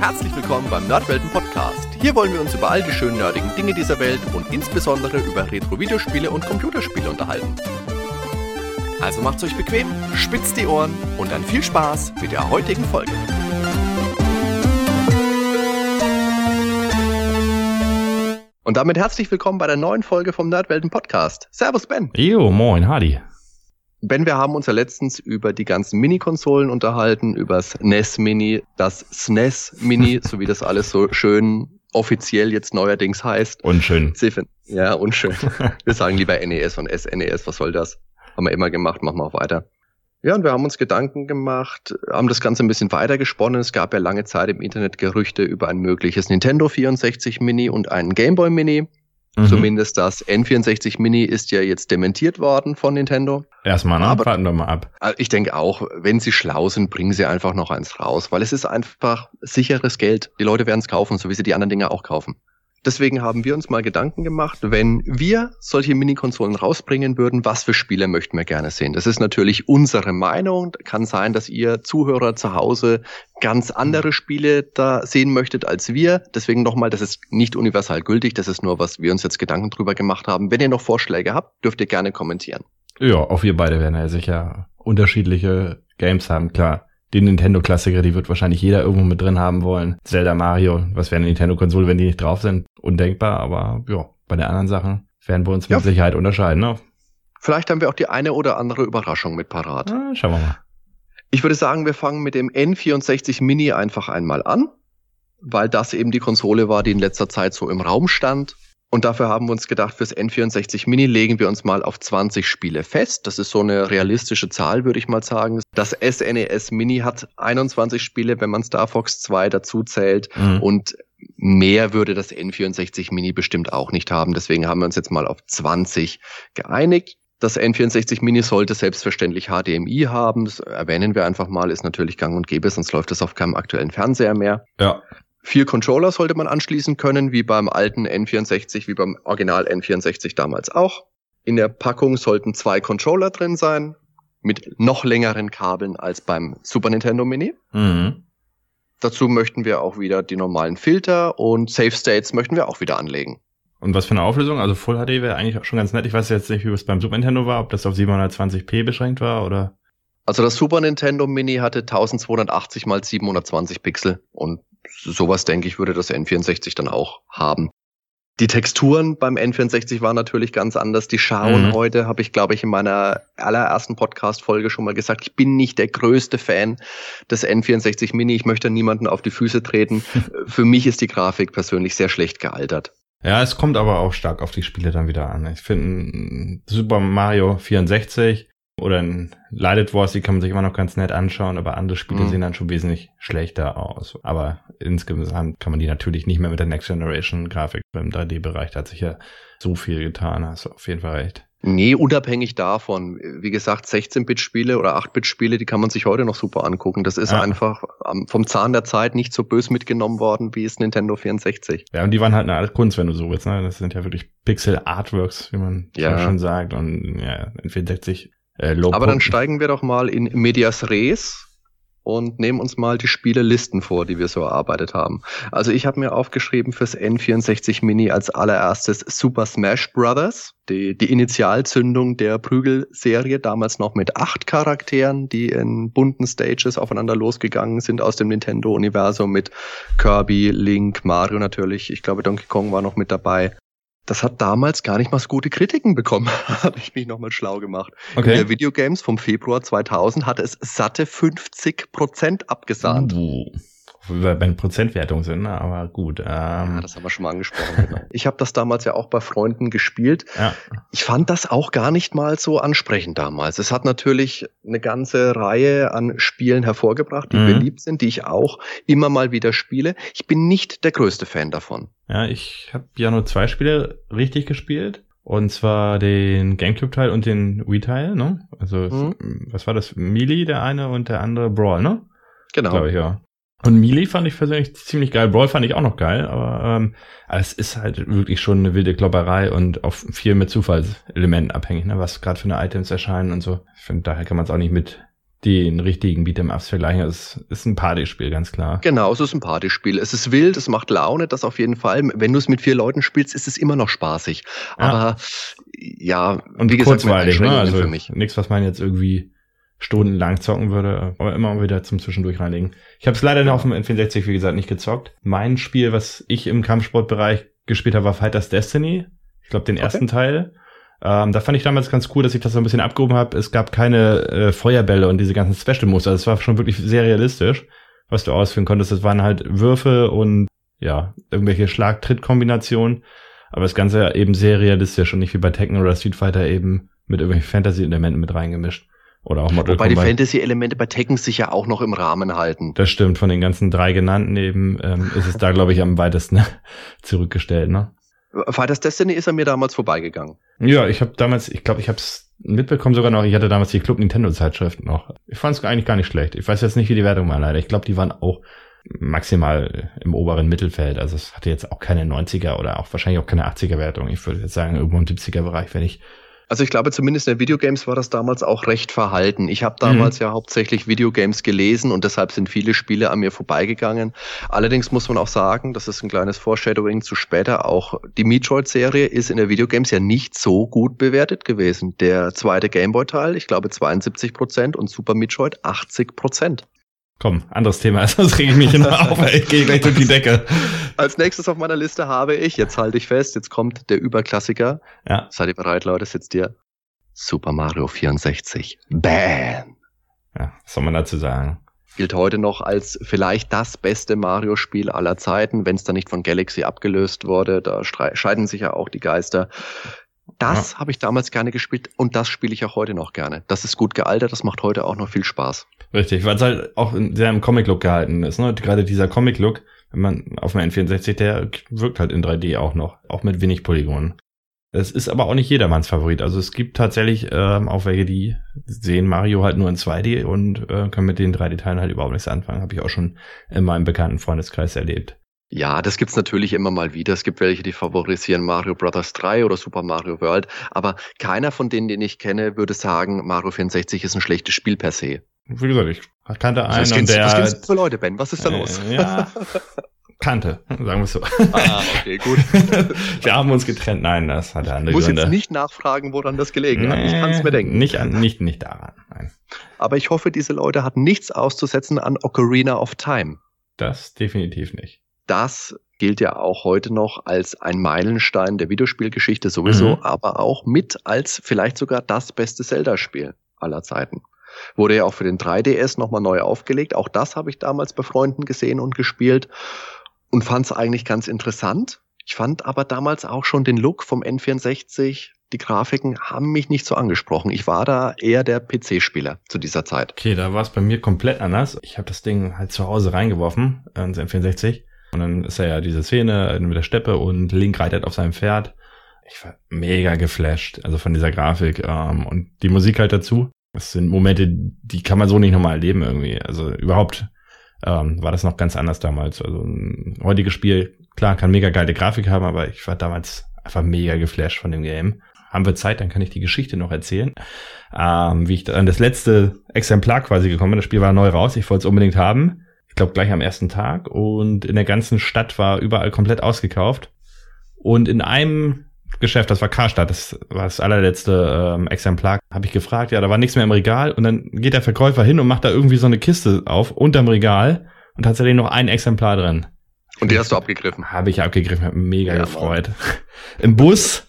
Herzlich willkommen beim Nerdwelten Podcast. Hier wollen wir uns über all die schönen nerdigen Dinge dieser Welt und insbesondere über Retro-Videospiele und Computerspiele unterhalten. Also macht's euch bequem, spitzt die Ohren und dann viel Spaß mit der heutigen Folge. Und damit herzlich willkommen bei der neuen Folge vom Nerdwelten Podcast. Servus Ben. Jo, moin, Hardy. Ben, wir haben uns ja letztens über die ganzen Mini-Konsolen unterhalten, über das NES Mini, das SNES Mini, so wie das alles so schön offiziell jetzt neuerdings heißt. Unschön. Ja, unschön. Wir sagen lieber NES und SNES, was soll das? Haben wir immer gemacht, machen wir auch weiter. Ja, und wir haben uns Gedanken gemacht, haben das Ganze ein bisschen weiter gesponnen. Es gab ja lange Zeit im Internet Gerüchte über ein mögliches Nintendo 64 Mini und einen Game Boy Mini. Mhm. Zumindest das N64 Mini ist ja jetzt dementiert worden von Nintendo. Erstmal, ne? Aber, Warten wir mal ab. Äh, ich denke auch, wenn sie schlau sind, bringen sie einfach noch eins raus, weil es ist einfach sicheres Geld. Die Leute werden es kaufen, so wie sie die anderen Dinge auch kaufen. Deswegen haben wir uns mal Gedanken gemacht, wenn wir solche Mini-Konsolen rausbringen würden, was für Spiele möchten wir gerne sehen. Das ist natürlich unsere Meinung. Kann sein, dass ihr Zuhörer zu Hause ganz andere Spiele da sehen möchtet als wir. Deswegen nochmal, das ist nicht universal gültig. Das ist nur, was wir uns jetzt Gedanken drüber gemacht haben. Wenn ihr noch Vorschläge habt, dürft ihr gerne kommentieren. Ja, auch wir beide werden ja sicher unterschiedliche Games haben, klar die Nintendo-Klassiker, die wird wahrscheinlich jeder irgendwo mit drin haben wollen. Zelda, Mario, was wäre eine Nintendo-Konsole, wenn die nicht drauf sind? Undenkbar, aber ja, bei den anderen Sachen werden wir uns mit ja. Sicherheit unterscheiden. Ne? Vielleicht haben wir auch die eine oder andere Überraschung mit parat. Ja, schauen wir mal. Ich würde sagen, wir fangen mit dem N64 Mini einfach einmal an, weil das eben die Konsole war, die in letzter Zeit so im Raum stand. Und dafür haben wir uns gedacht, fürs N64 Mini legen wir uns mal auf 20 Spiele fest. Das ist so eine realistische Zahl, würde ich mal sagen. Das SNES e Mini hat 21 Spiele, wenn man Star Fox 2 dazu zählt. Mhm. Und mehr würde das N64 Mini bestimmt auch nicht haben. Deswegen haben wir uns jetzt mal auf 20 geeinigt. Das N64 Mini sollte selbstverständlich HDMI haben. Das erwähnen wir einfach mal, ist natürlich gang und gäbe, sonst läuft es auf keinem aktuellen Fernseher mehr. Ja. Vier Controller sollte man anschließen können, wie beim alten N64, wie beim Original N64 damals auch. In der Packung sollten zwei Controller drin sein, mit noch längeren Kabeln als beim Super Nintendo Mini. Mhm. Dazu möchten wir auch wieder die normalen Filter und Safe States möchten wir auch wieder anlegen. Und was für eine Auflösung? Also Full HD wäre eigentlich schon ganz nett. Ich weiß jetzt nicht, wie es beim Super Nintendo war, ob das auf 720p beschränkt war oder. Also das Super Nintendo Mini hatte 1280 mal 720 Pixel und sowas denke ich würde das N64 dann auch haben. Die Texturen beim N64 waren natürlich ganz anders. Die schauen mhm. heute, habe ich, glaube ich, in meiner allerersten Podcast-Folge schon mal gesagt, ich bin nicht der größte Fan des N64 Mini. Ich möchte niemanden auf die Füße treten. Für mich ist die Grafik persönlich sehr schlecht gealtert. Ja, es kommt aber auch stark auf die Spiele dann wieder an. Ich finde Super Mario 64 oder ein Lighted Wars, die kann man sich immer noch ganz nett anschauen, aber andere Spiele mhm. sehen dann schon wesentlich schlechter aus. Aber insgesamt kann man die natürlich nicht mehr mit der Next Generation Grafik beim 3D-Bereich. Da hat sich ja so viel getan, hast du auf jeden Fall recht. Nee, unabhängig davon. Wie gesagt, 16-Bit-Spiele oder 8-Bit-Spiele, die kann man sich heute noch super angucken. Das ist ja. einfach vom Zahn der Zeit nicht so bös mitgenommen worden, wie es Nintendo 64. Ja, und die waren halt eine Art Kunst, wenn du so willst. Ne? Das sind ja wirklich Pixel-Artworks, wie man ja. schon sagt. Und ja, N64 äh, Aber dann steigen wir doch mal in Medias Res und nehmen uns mal die Spielelisten vor, die wir so erarbeitet haben. Also ich habe mir aufgeschrieben fürs N64 Mini als allererstes Super Smash Brothers, die, die Initialzündung der Prügelserie, damals noch mit acht Charakteren, die in bunten Stages aufeinander losgegangen sind aus dem Nintendo-Universum mit Kirby, Link, Mario natürlich. Ich glaube, Donkey Kong war noch mit dabei. Das hat damals gar nicht mal so gute Kritiken bekommen, habe ich mich nochmal schlau gemacht. Okay. In der Videogames vom Februar 2000 hatte es satte 50 Prozent abgesahnt. Uh wo wir bei Prozentwertung sind, ne? aber gut. Ähm. Ja, das haben wir schon mal angesprochen. Genau. Ich habe das damals ja auch bei Freunden gespielt. Ja. Ich fand das auch gar nicht mal so ansprechend damals. Es hat natürlich eine ganze Reihe an Spielen hervorgebracht, die mhm. beliebt sind, die ich auch immer mal wieder spiele. Ich bin nicht der größte Fan davon. Ja, ich habe ja nur zwei Spiele richtig gespielt. Und zwar den Gamecube-Teil und den Wii-Teil, ne? Also, mhm. was war das? Melee, der eine und der andere Brawl, ne? Genau. Glaube ich, ja. Und Melee fand ich persönlich ziemlich geil. Brawl fand ich auch noch geil, aber ähm, es ist halt wirklich schon eine wilde Klopperei und auch viel mit Zufallselementen abhängig, ne? was gerade für eine Items erscheinen und so. Ich finde, daher kann man es auch nicht mit den richtigen Beat'em-Ups vergleichen. Es ist ein Partyspiel, ganz klar. Genau, es ist ein Partyspiel. Es ist wild, es macht Laune, das auf jeden Fall. Wenn du es mit vier Leuten spielst, ist es immer noch spaßig. Ja. Aber ja, und wie gesagt, kurzweilig, ne? Also nichts, was man jetzt irgendwie stundenlang zocken würde, aber immer wieder zum Zwischendurch reinlegen. Ich habe es leider noch auf dem N64, wie gesagt, nicht gezockt. Mein Spiel, was ich im Kampfsportbereich gespielt habe, war Fighters Destiny. Ich glaube, den okay. ersten Teil. Ähm, da fand ich damals ganz cool, dass ich das so ein bisschen abgehoben habe. Es gab keine äh, Feuerbälle und diese ganzen Special-Muster. Es war schon wirklich sehr realistisch, was du ausführen konntest. Es waren halt Würfe und ja, irgendwelche Schlag-Tritt-Kombinationen. Aber das Ganze eben sehr realistisch und nicht wie bei Tekken oder Street Fighter eben mit irgendwelchen Fantasy-Elementen mit reingemischt. Oder auch Mortal Wobei Kombat. die Fantasy-Elemente bei Tekken sich ja auch noch im Rahmen halten. Das stimmt, von den ganzen drei genannten eben ähm, ist es da, glaube ich, am weitesten zurückgestellt. Ne? Fighters Destiny ist an mir damals vorbeigegangen. Ja, ich habe damals, ich glaube, ich habe es mitbekommen sogar noch. Ich hatte damals die Club Nintendo Zeitschrift noch. Ich fand es eigentlich gar nicht schlecht. Ich weiß jetzt nicht, wie die Wertung war leider. Ich glaube, die waren auch maximal im oberen Mittelfeld. Also es hatte jetzt auch keine 90er oder auch wahrscheinlich auch keine 80er Wertung. Ich würde jetzt sagen, irgendwo im 70er Bereich, wenn ich also ich glaube, zumindest in den Videogames war das damals auch recht verhalten. Ich habe damals mhm. ja hauptsächlich Videogames gelesen und deshalb sind viele Spiele an mir vorbeigegangen. Allerdings muss man auch sagen, das ist ein kleines Foreshadowing zu später, auch die Metroid-Serie ist in der Videogames ja nicht so gut bewertet gewesen. Der zweite Gameboy-Teil, ich glaube 72 Prozent und Super Metroid 80 Prozent. Komm, anderes Thema, sonst rege ich mich immer auf, ich gehe gleich durch die Decke. Als nächstes auf meiner Liste habe ich, jetzt halte ich fest, jetzt kommt der Überklassiker. Ja. Seid ihr bereit, Leute? Sitzt ihr? Super Mario 64. Bam! Ja, was soll man dazu sagen? Gilt heute noch als vielleicht das beste Mario-Spiel aller Zeiten, wenn es da nicht von Galaxy abgelöst wurde. Da scheiden sich ja auch die Geister. Das ja. habe ich damals gerne gespielt und das spiele ich auch heute noch gerne. Das ist gut gealtert, das macht heute auch noch viel Spaß. Richtig, weil es halt auch sehr im Comic-Look gehalten ist. Ne? Gerade dieser Comic-Look, wenn man auf dem N64, der wirkt halt in 3D auch noch, auch mit wenig Polygonen. Es ist aber auch nicht jedermanns Favorit. Also es gibt tatsächlich ähm, auch welche, die sehen Mario halt nur in 2D und äh, können mit den 3D-Teilen halt überhaupt nichts anfangen. Habe ich auch schon in meinem bekannten Freundeskreis erlebt. Ja, das gibt's natürlich immer mal wieder. Es gibt welche, die favorisieren Mario Brothers 3 oder Super Mario World. Aber keiner von denen, den ich kenne, würde sagen, Mario 64 ist ein schlechtes Spiel per se. Wie gesagt, ich kannte einen was und der... Was du für Leute, Ben? Was ist da äh, los? Ja, kannte, sagen wir es so. Ah, okay, gut. wir haben uns getrennt. Nein, das hat andere Ich muss Gründe. jetzt nicht nachfragen, woran das gelegen nee, hat. Ich kann es mir denken. Nicht, an, nicht, nicht daran, nein. Aber ich hoffe, diese Leute hatten nichts auszusetzen an Ocarina of Time. Das definitiv nicht das gilt ja auch heute noch als ein Meilenstein der Videospielgeschichte sowieso, mhm. aber auch mit als vielleicht sogar das beste Zelda-Spiel aller Zeiten. Wurde ja auch für den 3DS nochmal neu aufgelegt. Auch das habe ich damals bei Freunden gesehen und gespielt und fand es eigentlich ganz interessant. Ich fand aber damals auch schon den Look vom N64, die Grafiken haben mich nicht so angesprochen. Ich war da eher der PC-Spieler zu dieser Zeit. Okay, da war es bei mir komplett anders. Ich habe das Ding halt zu Hause reingeworfen, ins N64 und dann ist er ja diese Szene mit der Steppe und Link reitet auf seinem Pferd. Ich war mega geflasht, also von dieser Grafik ähm, und die Musik halt dazu. Das sind Momente, die kann man so nicht nochmal erleben irgendwie. Also überhaupt ähm, war das noch ganz anders damals. Also ein heutiges Spiel, klar, kann mega geile Grafik haben, aber ich war damals einfach mega geflasht von dem Game. Haben wir Zeit, dann kann ich die Geschichte noch erzählen. Ähm, wie ich an das letzte Exemplar quasi gekommen bin. Das Spiel war neu raus, ich wollte es unbedingt haben glaube gleich am ersten Tag und in der ganzen Stadt war überall komplett ausgekauft. Und in einem Geschäft, das war Karstadt, das war das allerletzte ähm, Exemplar, habe ich gefragt, ja, da war nichts mehr im Regal und dann geht der Verkäufer hin und macht da irgendwie so eine Kiste auf unterm Regal und tatsächlich noch ein Exemplar drin. Und die hast du abgegriffen? Habe ich abgegriffen, habe mega ja, gefreut. Mann. Im Bus,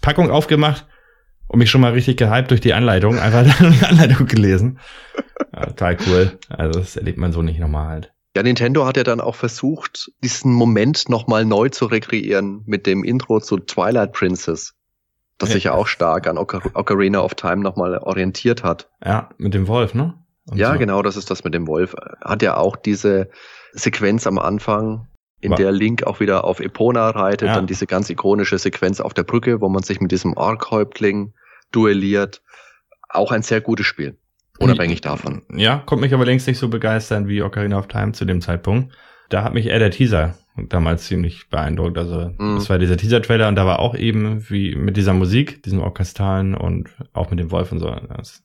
Packung aufgemacht und mich schon mal richtig gehypt durch die Anleitung, einfach die Anleitung gelesen. Ja, total cool. Also das erlebt man so nicht normal halt. Ja, Nintendo hat ja dann auch versucht, diesen Moment nochmal neu zu rekreieren mit dem Intro zu Twilight Princess, das ja. sich ja auch stark an Ocar Ocarina of Time nochmal orientiert hat. Ja, mit dem Wolf, ne? Und ja, so. genau, das ist das mit dem Wolf. Hat ja auch diese Sequenz am Anfang, in War. der Link auch wieder auf Epona reitet, ja. dann diese ganz ikonische Sequenz auf der Brücke, wo man sich mit diesem Ork-Häuptling duelliert. Auch ein sehr gutes Spiel. Unabhängig davon. Ja, kommt mich aber längst nicht so begeistern wie Ocarina of Time zu dem Zeitpunkt. Da hat mich eher der Teaser damals ziemlich beeindruckt. Also mm. das war dieser Teaser-Trailer und da war auch eben wie mit dieser Musik, diesem Orchestralen und auch mit dem Wolf und so. Das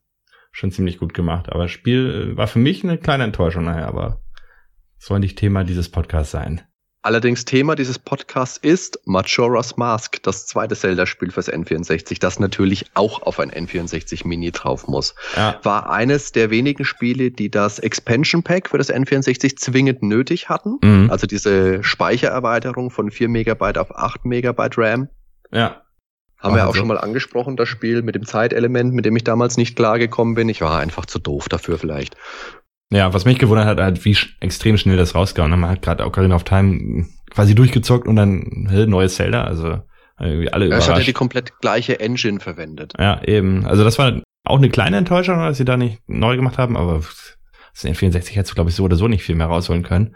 schon ziemlich gut gemacht. Aber Spiel äh, war für mich eine kleine Enttäuschung nachher, aber soll nicht Thema dieses Podcasts sein. Allerdings Thema dieses Podcasts ist Majora's Mask, das zweite Zelda-Spiel fürs N64, das natürlich auch auf ein N64 Mini drauf muss. Ja. War eines der wenigen Spiele, die das Expansion Pack für das N64 zwingend nötig hatten. Mhm. Also diese Speichererweiterung von 4 Megabyte auf 8 Megabyte RAM. Ja. Haben wir auch so. schon mal angesprochen, das Spiel mit dem Zeitelement, mit dem ich damals nicht klargekommen bin. Ich war einfach zu doof dafür vielleicht. Ja, was mich gewundert hat, halt, wie sch extrem schnell das rausgehauen. Man hat gerade Ocarina of Time quasi durchgezockt und dann hey, neues Zelda, also irgendwie alle überrascht. Er hat ja die komplett gleiche Engine verwendet. Ja, eben. Also das war auch eine kleine Enttäuschung, dass sie da nicht neu gemacht haben, aber das N64 hättest du, glaube ich, so oder so nicht viel mehr rausholen können.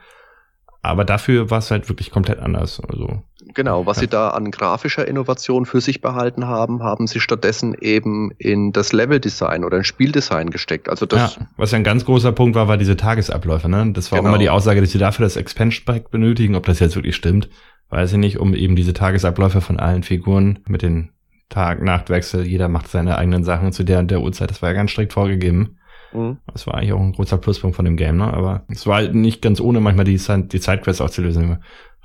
Aber dafür war es halt wirklich komplett anders. Also Genau, was ja. sie da an grafischer Innovation für sich behalten haben, haben sie stattdessen eben in das Leveldesign oder in Spieldesign gesteckt. Also das ja, was ja ein ganz großer Punkt war, war diese Tagesabläufe. Ne? Das war genau. auch immer die Aussage, dass sie dafür das Expansion Pack benötigen. Ob das jetzt wirklich stimmt, weiß ich nicht, um eben diese Tagesabläufe von allen Figuren mit den Tag-Nachtwechsel, jeder macht seine eigenen Sachen zu der und der Uhrzeit, das war ja ganz strikt vorgegeben. Mhm. Das war eigentlich auch ein großer Pluspunkt von dem Game, ne? Aber es war halt nicht ganz ohne, manchmal die, die Sidequests auszulösen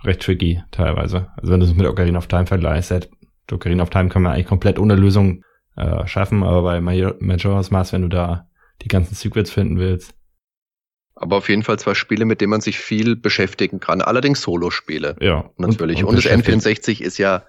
recht tricky teilweise. Also wenn du es mit Ocarina of Time vergleichst, Ocarina of Time kann man eigentlich komplett ohne Lösung äh, schaffen, aber bei Majora's Mask, wenn du da die ganzen Secrets finden willst. Aber auf jeden Fall zwei Spiele, mit denen man sich viel beschäftigen kann. Allerdings Solo-Spiele. Ja. Natürlich. Und, und, und das N64 ist ja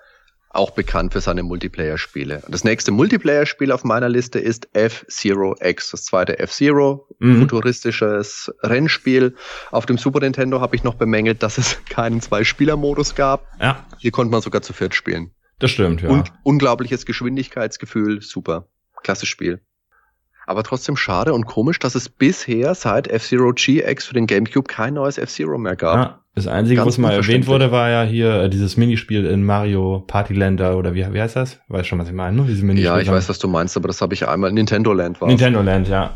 auch bekannt für seine Multiplayer-Spiele. Das nächste Multiplayer-Spiel auf meiner Liste ist F-Zero X, das zweite F-Zero, mhm. futuristisches Rennspiel. Auf dem Super Nintendo habe ich noch bemängelt, dass es keinen Zwei-Spieler-Modus gab. Ja. Hier konnte man sogar zu viert spielen. Das stimmt, ja. Und unglaubliches Geschwindigkeitsgefühl, super. Klasse Spiel. Aber trotzdem schade und komisch, dass es bisher seit F-Zero GX für den GameCube kein neues F-Zero mehr gab. Ja, das Einzige, was mal erwähnt wurde, war ja hier äh, dieses Minispiel in Mario Partylander oder wie, wie heißt das? Weiß schon, was ich meine, ne? Diese Minispiel ja, ich weiß, was du meinst, aber das habe ich einmal. Nintendo Land war Nintendo Land, ja.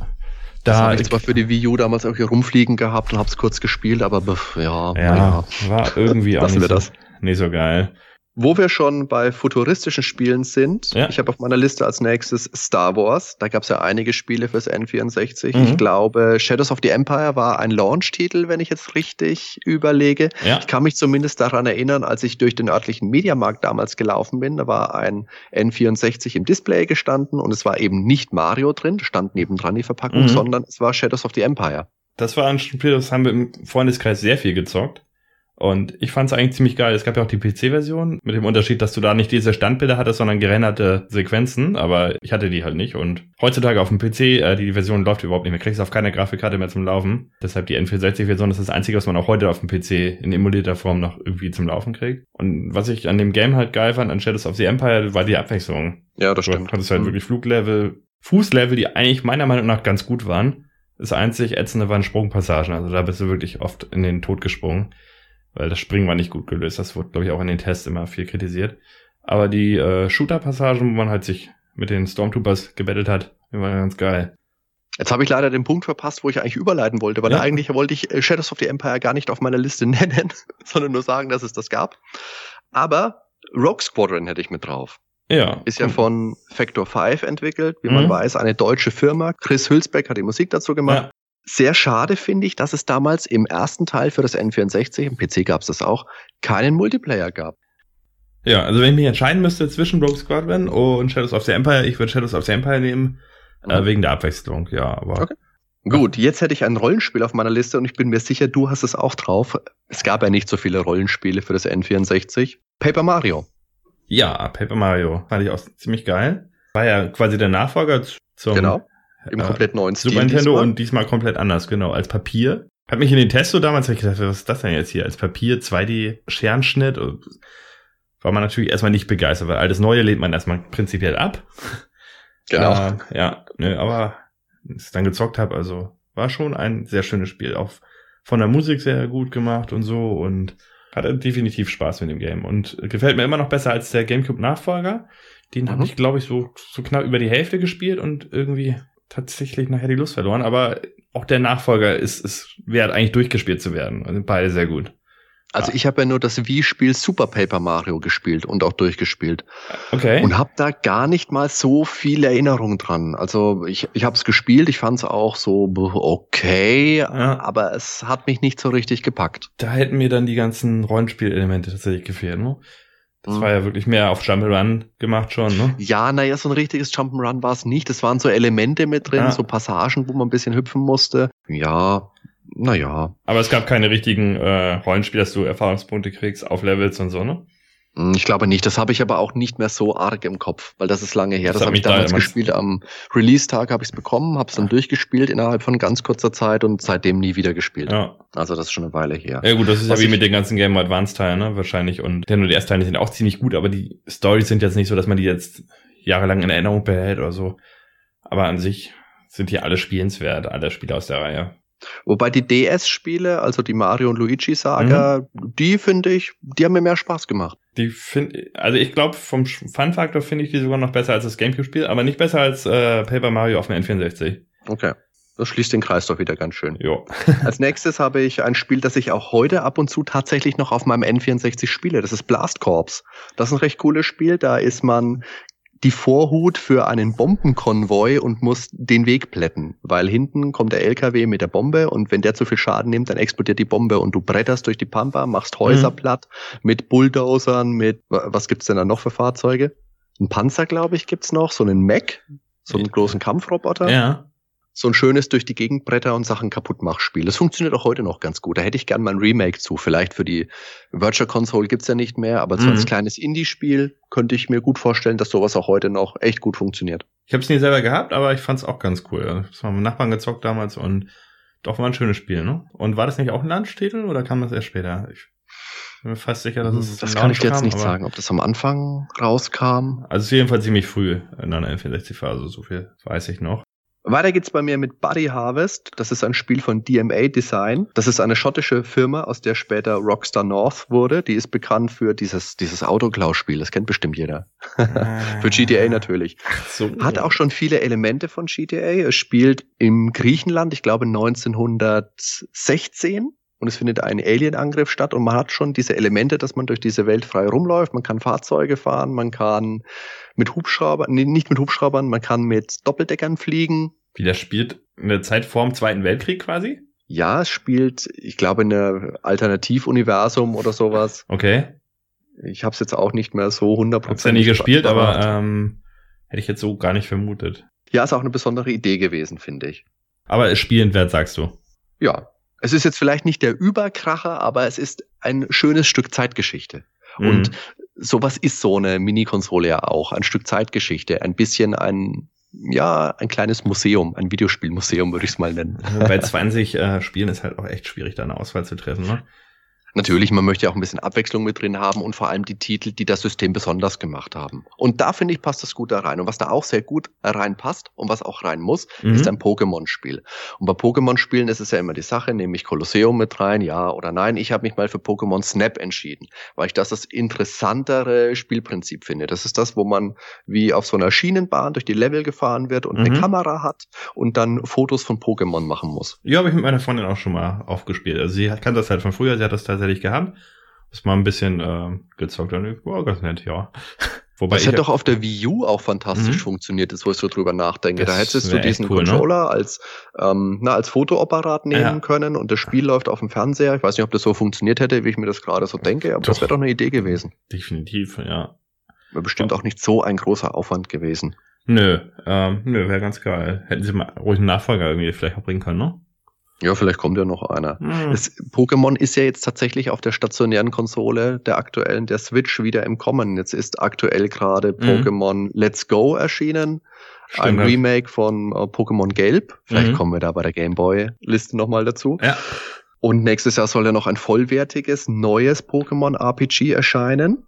Da habe ich zwar für die Wii U damals auch hier rumfliegen gehabt und hab's kurz gespielt, aber ja, ja, ja. war irgendwie auch nicht, wir das. nicht so geil. Wo wir schon bei futuristischen Spielen sind, ja. ich habe auf meiner Liste als nächstes Star Wars. Da gab es ja einige Spiele fürs N64. Mhm. Ich glaube, Shadows of the Empire war ein Launch-Titel, wenn ich jetzt richtig überlege. Ja. Ich kann mich zumindest daran erinnern, als ich durch den örtlichen Mediamarkt damals gelaufen bin, da war ein N64 im Display gestanden und es war eben nicht Mario drin, stand nebendran die Verpackung, mhm. sondern es war Shadows of the Empire. Das war ein Spiel, das haben wir im Freundeskreis sehr viel gezockt. Und ich fand es eigentlich ziemlich geil. Es gab ja auch die PC-Version, mit dem Unterschied, dass du da nicht diese Standbilder hattest, sondern gerenderte Sequenzen, aber ich hatte die halt nicht. Und heutzutage auf dem PC, äh, die Version läuft überhaupt nicht mehr. Kriegst auf keine Grafikkarte mehr zum Laufen. Deshalb die N64-Version ist das Einzige, was man auch heute auf dem PC in emulierter Form noch irgendwie zum Laufen kriegt. Und was ich an dem Game halt geil fand, an Shadows of the Empire, war die Abwechslung. Ja, das stimmt. Du hattest halt mhm. wirklich Fluglevel, Fußlevel, die eigentlich meiner Meinung nach ganz gut waren. Das einzig ätzende waren Sprungpassagen. Also da bist du wirklich oft in den Tod gesprungen weil das Springen war nicht gut gelöst. Das wurde, glaube ich, auch in den Tests immer viel kritisiert. Aber die äh, Shooter-Passagen, wo man halt sich mit den Stormtroopers gebettelt hat, die waren ganz geil. Jetzt habe ich leider den Punkt verpasst, wo ich eigentlich überleiten wollte, weil ja. eigentlich wollte ich äh, Shadows of the Empire gar nicht auf meiner Liste nennen, sondern nur sagen, dass es das gab. Aber Rogue Squadron hätte ich mit drauf. Ja. Ist ja von Factor 5 entwickelt, wie mhm. man weiß, eine deutsche Firma. Chris Hülsbeck hat die Musik dazu gemacht. Ja. Sehr schade finde ich, dass es damals im ersten Teil für das N64, im PC gab es das auch, keinen Multiplayer gab. Ja, also wenn ich mich entscheiden müsste zwischen Rogue Squadron und Shadows of the Empire, ich würde Shadows of the Empire nehmen, äh, mhm. wegen der Abwechslung, ja, aber. Okay. Gut, jetzt hätte ich ein Rollenspiel auf meiner Liste und ich bin mir sicher, du hast es auch drauf. Es gab ja nicht so viele Rollenspiele für das N64. Paper Mario. Ja, Paper Mario fand ich auch ziemlich geil. War ja quasi der Nachfolger zum genau. Im äh, komplett neuen Stil. Super Nintendo diesmal. und diesmal komplett anders, genau, als Papier. Hat mich in den Tests so damals ich gedacht, was ist das denn jetzt hier? Als Papier, 2D-Scherenschnitt. War man natürlich erstmal nicht begeistert, weil alles Neue lehnt man erstmal prinzipiell ab. Genau. Äh, ja, ne, aber es dann gezockt habe, also war schon ein sehr schönes Spiel. Auch von der Musik sehr gut gemacht und so und hatte definitiv Spaß mit dem Game und gefällt mir immer noch besser als der GameCube-Nachfolger. Den mhm. habe ich, glaube ich, so, so knapp über die Hälfte gespielt und irgendwie tatsächlich nachher die Lust verloren, aber auch der Nachfolger ist, ist wert, eigentlich durchgespielt zu werden. Also beide sehr gut. Also ich habe ja nur das Wii-Spiel Super Paper Mario gespielt und auch durchgespielt. Okay. Und habe da gar nicht mal so viel Erinnerung dran. Also ich, ich habe es gespielt, ich fand es auch so okay, Ja. aber es hat mich nicht so richtig gepackt. Da hätten mir dann die ganzen Rollenspielelemente tatsächlich gefehlt, ne? Das Mhm. war ja wirklich mehr auf Jump'n'Run gemacht schon, ne? Ja, naja, so ein richtiges Jump'n'Run war es nicht. Es waren so Elemente mit drin, Ja. so Passagen, wo man ein bisschen hüpfen musste. Ja, naja. Aber es gab keine richtigen äh, Rollenspiele, dass du Erfahrungspunkte kriegst auf Levels und so, ne? Hm, Ich glaube nicht. Das habe ich aber auch nicht mehr so arg im Kopf, weil das ist lange her. Das Das, habe ich damals gespielt. Am Release-Tag habe ich es bekommen, habe es dann durchgespielt innerhalb von ganz kurzer Zeit und seitdem nie wieder gespielt. Ja. Also das ist schon eine Weile her. Ja gut, das ist Was ja wie mit den ganzen Game Boy Advance Teilen, ne? Wahrscheinlich. Und die ersten Teile sind auch ziemlich gut, aber die Storys sind jetzt nicht so, dass man die jetzt jahrelang in Erinnerung behält oder so. Aber an sich sind die alle spielenswert, alle Spiele aus der Reihe. Wobei die DS-Spiele, also die Mario und Luigi Saga, Mhm. die finde ich, die haben mir mehr Spaß gemacht. Die finde, also ich glaube, vom Fun-Faktor finde ich die sogar noch besser als das Gamecube-Spiel, aber nicht besser als äh, Paper Mario auf dem N64. Okay. Das schließt den Kreis doch wieder ganz schön. Jo. Als nächstes habe ich ein Spiel, das ich auch heute ab und zu tatsächlich noch auf meinem N64 spiele. Das ist Blast Corps. Das ist ein recht cooles Spiel. Da ist man die Vorhut für einen Bombenkonvoi und muss den Weg plätten, weil hinten kommt der LKW mit der Bombe und wenn der zu viel Schaden nimmt, dann explodiert die Bombe und du bretterst durch die Pampa, machst Häuser Mhm. platt mit Bulldozern, mit was gibt's denn da noch für Fahrzeuge? Ein Panzer, glaube ich, gibt's noch, so einen Mech, so einen großen Kampfroboter Ja. So ein schönes durch die Gegend Bretter und Sachen kaputt mach Spiel. Das funktioniert auch heute noch ganz gut. Da hätte ich gern mal ein Remake zu. Vielleicht für die Virtual Console gibt's ja nicht mehr, aber so Mhm. als kleines Indie-Spiel könnte ich mir gut vorstellen, dass sowas auch heute noch echt gut funktioniert. Ich habe es nie selber gehabt, aber ich fand es auch ganz cool. Das wir mit Nachbarn gezockt damals und doch war ein schönes Spiel, ne? Und war das nicht auch ein Lunch-Titel oder kam das erst später? Ich bin mir fast sicher, dass es das kann ich dir jetzt kam, nicht sagen, ob das am Anfang rauskam. Also es ist jedenfalls ziemlich früh in einer N64-Phase, so viel weiß ich noch. Weiter geht's bei mir mit Buddy Harvest. Das ist ein Spiel von DMA Design. Das ist eine schottische Firma, aus der später Rockstar North wurde. Die ist bekannt für dieses, dieses Autoklau-Spiel. Das kennt bestimmt jeder. Für GTA natürlich. So. Hat auch schon viele Elemente von GTA. Es spielt im Griechenland, ich glaube 1916. Und es findet ein Alien-Angriff statt und man hat schon diese Elemente, dass man durch diese Welt frei rumläuft. Man kann Fahrzeuge fahren, man kann mit Hubschraubern, nee, nicht mit Hubschraubern, man kann mit Doppeldeckern fliegen. Wie das spielt in der Zeit vor dem Zweiten Weltkrieg quasi? Ja, es spielt, ich glaube, in einem Alternativuniversum oder sowas. Okay. Ich habe es jetzt auch nicht mehr so 100% Hab's ja nie gespielt, aber ähm, hätte ich jetzt so gar nicht vermutet. ja, ist auch eine besondere Idee gewesen, finde ich. Aber ist spielenswert, sagst du. Ja, es ist jetzt vielleicht nicht der Überkracher, aber es ist ein schönes Stück Zeitgeschichte. Und Mhm. sowas ist so eine Mini-Konsole ja auch, ein Stück Zeitgeschichte, ein bisschen ein, ja, ein kleines Museum, ein Videospielmuseum würde ich es mal nennen. bei 20 äh, Spielen ist halt auch echt schwierig, da eine Auswahl zu treffen, ne? Natürlich, man möchte ja auch ein bisschen Abwechslung mit drin haben und vor allem die Titel, die das System besonders gemacht haben. Und da finde ich, passt das gut da rein. Und was da auch sehr gut reinpasst und was auch rein muss, Mhm. ist ein Pokémon-Spiel. Und bei Pokémon-Spielen ist es ja immer die Sache, nehme ich Kolosseum mit rein, ja oder nein. Ich habe mich mal für Pokémon Snap entschieden, weil ich das das interessantere Spielprinzip finde. Das ist das, wo man wie auf so einer Schienenbahn durch die Level gefahren wird und Mhm. eine Kamera hat und dann Fotos von Pokémon machen muss. Ja, habe ich mit meiner Freundin auch schon mal aufgespielt. Also sie kann das halt von früher, sie hat das tatsächlich gehabt. Ist mal ein bisschen äh, gezockt und war ganz nett, ja. Wobei Das hätte doch auf der Wii U auch fantastisch Mhm. funktioniert, jetzt wo ich so drüber nachdenke. Das da hättest du diesen cool, ne? Controller als, ähm, na, als Fotoapparat nehmen Ja. können und das Spiel läuft auf dem Fernseher. Ich weiß nicht, ob das so funktioniert hätte, wie ich mir das gerade so denke, aber das Doch. wäre doch eine Idee gewesen. definitiv, ja. Wäre bestimmt auch nicht so ein großer Aufwand gewesen. Nö, ähm, nö, wäre ganz geil. Hätten sie mal ruhig einen Nachfolger irgendwie vielleicht auch bringen können, ne? Ja, vielleicht kommt ja noch einer. Hm. Das Pokémon ist ja jetzt tatsächlich auf der stationären Konsole der aktuellen, der Switch wieder im Kommen. Jetzt ist aktuell gerade Mhm. Pokémon Let's Go erschienen. Stimmt, ein Remake von äh, Pokémon Gelb. Vielleicht Mhm. kommen wir da bei der Gameboy-Liste nochmal dazu. Ja. Und nächstes Jahr soll ja noch ein vollwertiges, neues Pokémon RPG erscheinen.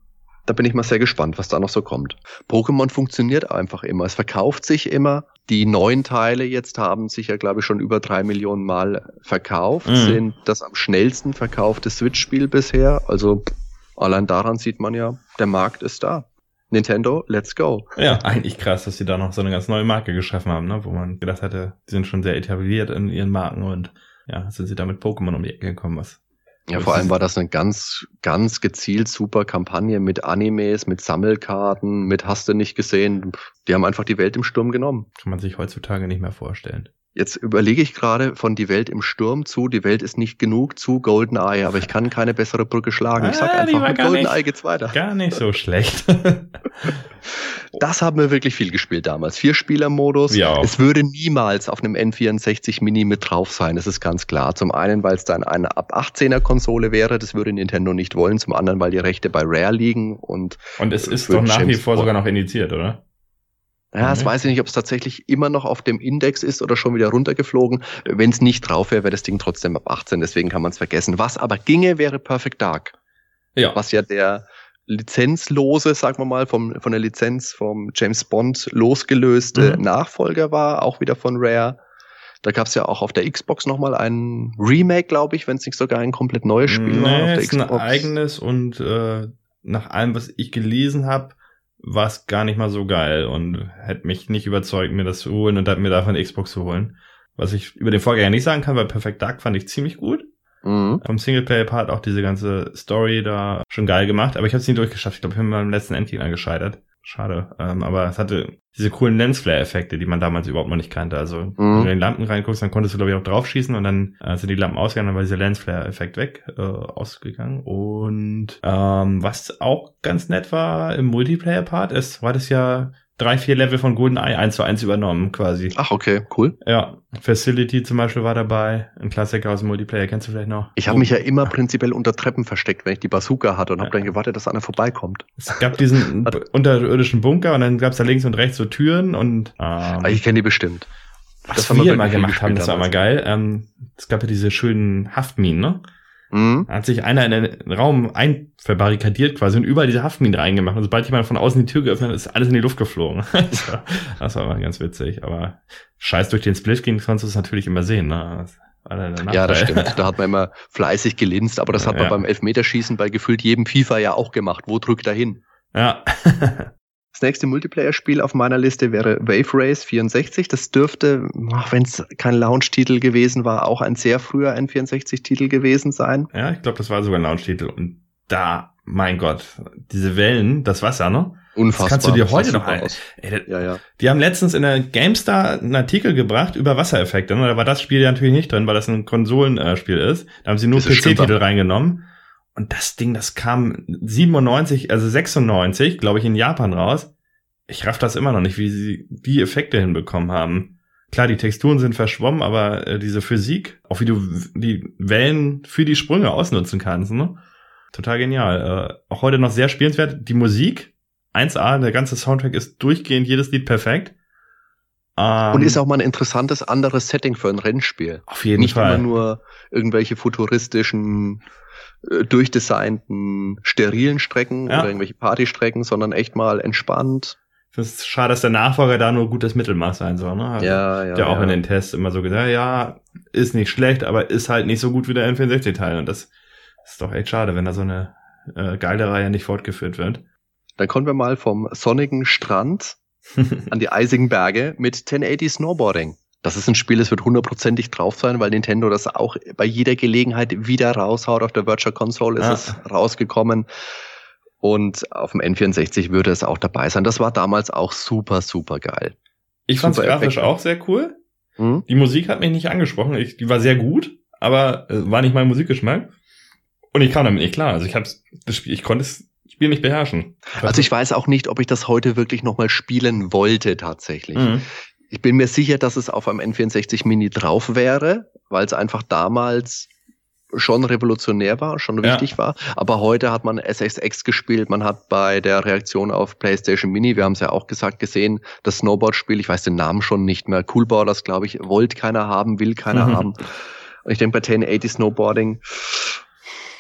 Da bin ich mal sehr gespannt, was da noch so kommt. Pokémon funktioniert einfach immer. Es verkauft sich immer. Die neuen Teile jetzt haben sich ja, glaube ich, schon über drei Millionen Mal verkauft. Mhm. Sind das am schnellsten verkaufte Switch-Spiel bisher. Also allein daran sieht man ja, der Markt ist da. Nintendo, let's go. Ja, eigentlich krass, dass sie da noch so eine ganz neue Marke geschaffen haben, ne? wo man gedacht hatte, die sind schon sehr etabliert in ihren Marken und ja, sind sie da mit Pokémon um die Ecke gekommen, was Ja, vor allem war das eine ganz, ganz gezielt super Kampagne mit Animes, mit Sammelkarten, mit Hast du nicht gesehen. Die haben einfach die Welt im Sturm genommen. Kann man sich heutzutage nicht mehr vorstellen. Jetzt überlege ich gerade von Die Welt im Sturm zu, die Welt ist nicht genug zu GoldenEye, aber ich kann keine bessere Brücke schlagen. Ich sag Ah, einfach, mit GoldenEye nicht- geht's weiter. Gar nicht so schlecht. Das haben wir wirklich viel gespielt damals. Vier-Spieler-Modus. Auch. Es würde niemals auf einem N64 Mini mit drauf sein, das ist ganz klar. Zum einen, weil es dann eine ab 18er Konsole wäre, das würde Nintendo nicht wollen. Zum anderen, weil die Rechte bei Rare liegen und Und es ist doch nach wie James vor Bond. sogar noch indiziert, oder? Ja, das Mhm. weiß ich nicht, ob es tatsächlich immer noch auf dem Index ist oder schon wieder runtergeflogen. Wenn es nicht drauf wäre, wäre das Ding trotzdem ab 18, deswegen kann man es vergessen. Was aber ginge, wäre Perfect Dark, Ja. was ja der lizenzlose, sagen wir mal, vom, von der Lizenz vom James Bond losgelöste Mhm. Nachfolger war, auch wieder von Rare. Da gab es ja auch auf der Xbox nochmal ein Remake, glaube ich, wenn es nicht sogar ein komplett neues Spiel war. Auf Nee, der ist ein eigenes und äh, nach allem, was ich gelesen habe, war es gar nicht mal so geil und hätte mich nicht überzeugt, mir das zu holen und mir davon eine Xbox zu holen. Was ich über den Vorgänger nicht sagen kann, weil Perfect Dark fand ich ziemlich gut. Mhm. Vom Singleplayer-Part auch diese ganze Story da schon geil gemacht, aber ich habe es nie durchgeschafft. Ich glaube, ich bin beim letzten Endgegner gescheitert. Schade. Ähm, aber es hatte diese coolen Lensflare-Effekte, die man damals überhaupt noch nicht kannte. Also, wenn du in den Lampen reinguckst, dann konntest du, glaube ich, auch draufschießen und dann äh, sind die Lampen ausgegangen, dann war dieser Lensflare-Effekt weg, äh, ausgegangen. Und ähm, was auch ganz nett war im Multiplayer-Part ist, war das ja drei, vier Level von GoldenEye eins zu eins übernommen, quasi. Ach, okay, cool. Ja, Facility zum Beispiel war dabei, ein Klassiker aus dem Multiplayer, kennst du vielleicht noch? Ich habe mich ja immer prinzipiell unter Treppen versteckt, wenn ich die Bazooka hatte und habe Ja. dann gewartet, dass einer vorbeikommt. Es gab diesen b- unterirdischen Bunker und dann gab es da links und rechts so Türen und ähm, Ah, ich kenne die bestimmt. was das wir viel gemacht haben, das war immer geil. Ähm, es gab ja diese schönen Haftminen, ne? Mhm. Da hat sich einer in den Raum ein verbarrikadiert quasi und überall diese Haftminen reingemacht. Und sobald jemand von außen die Tür geöffnet hat, ist alles in die Luft geflogen. das, war, das war immer ganz witzig. Aber scheiß durch den Split ging, konntest du es natürlich immer sehen. Ne? Ja, das stimmt. Da hat man immer fleißig gelinst, aber das hat man Ja. beim Elfmeterschießen bei gefühlt jedem FIFA ja auch gemacht. Wo drückt er hin? Ja. Das nächste Multiplayer-Spiel auf meiner Liste wäre Wave Race 64. Das dürfte, wenn es kein Launch-Titel gewesen war, auch ein sehr früher N64-Titel gewesen sein. Ja, ich glaube, das war sogar ein Launch-Titel. Und da, mein Gott, diese Wellen, das Wasser, ne? Unfassbar. kannst du dir Das heute noch ein- aus. Ey, das, Ja, ja. Die haben letztens in der GameStar einen Artikel gebracht über Wassereffekte. Ne? Da war das Spiel ja natürlich nicht drin, weil das ein Konsolenspiel ist. Da haben sie nur Das PC-Titel reingenommen. Und das Ding, das kam 97, also 96, glaube ich, in Japan raus. Ich raff das immer noch nicht, wie sie die Effekte hinbekommen haben. Klar, die Texturen sind verschwommen, aber äh, diese Physik, auch wie du die Wellen für die Sprünge ausnutzen kannst, ne? Total genial. Äh, auch heute noch sehr spielenswert. Die Musik, 1A, der ganze Soundtrack ist durchgehend, jedes Lied perfekt. Ähm, Und ist auch mal ein interessantes anderes Setting für ein Rennspiel. auf jeden Nicht Fall. immer nur irgendwelche futuristischen, durchdesignten, sterilen Strecken Ja. oder irgendwelche Partystrecken, sondern echt mal entspannt. Das ist schade, dass der Nachfolger da nur gutes Mittelmaß sein soll. Ne? Also, Ja, ja. der auch ja. in den Tests immer so gesagt, ja, ist nicht schlecht, aber ist halt nicht so gut wie der N64-Teil. Und das ist doch echt schade, wenn da so eine äh, geile Reihe nicht fortgeführt wird. Dann kommen wir mal vom sonnigen Strand an die eisigen Berge mit 1080 Snowboarding. Das ist ein Spiel, das wird hundertprozentig drauf sein, weil Nintendo das auch bei jeder Gelegenheit wieder raushaut. Auf der Virtual Console ist Ah. es rausgekommen. Und auf dem N64 würde es auch dabei sein. Das war damals auch super, super geil. ich fand's Super grafisch auch sehr cool. Hm? Die Musik hat mich nicht angesprochen. Ich, die war sehr gut, aber äh, war nicht mein Musikgeschmack. Und ich kam damit nicht klar. Also ich hab's, das Spiel, ich konnte das Spiel nicht beherrschen. Also ich weiß auch nicht, ob ich das heute wirklich nochmal spielen wollte tatsächlich. Mhm. Ich bin mir sicher, dass es auf einem N64 Mini drauf wäre, weil es einfach damals schon revolutionär war, schon Ja. wichtig war. Aber heute hat man SSX gespielt, man hat bei der Reaktion auf PlayStation Mini, wir haben es ja auch gesagt, gesehen, das Snowboard-Spiel, ich weiß den Namen schon nicht mehr, Coolboarders, glaube ich, wollte keiner haben, will keiner Mhm. haben. Und ich denke bei 1080 Snowboarding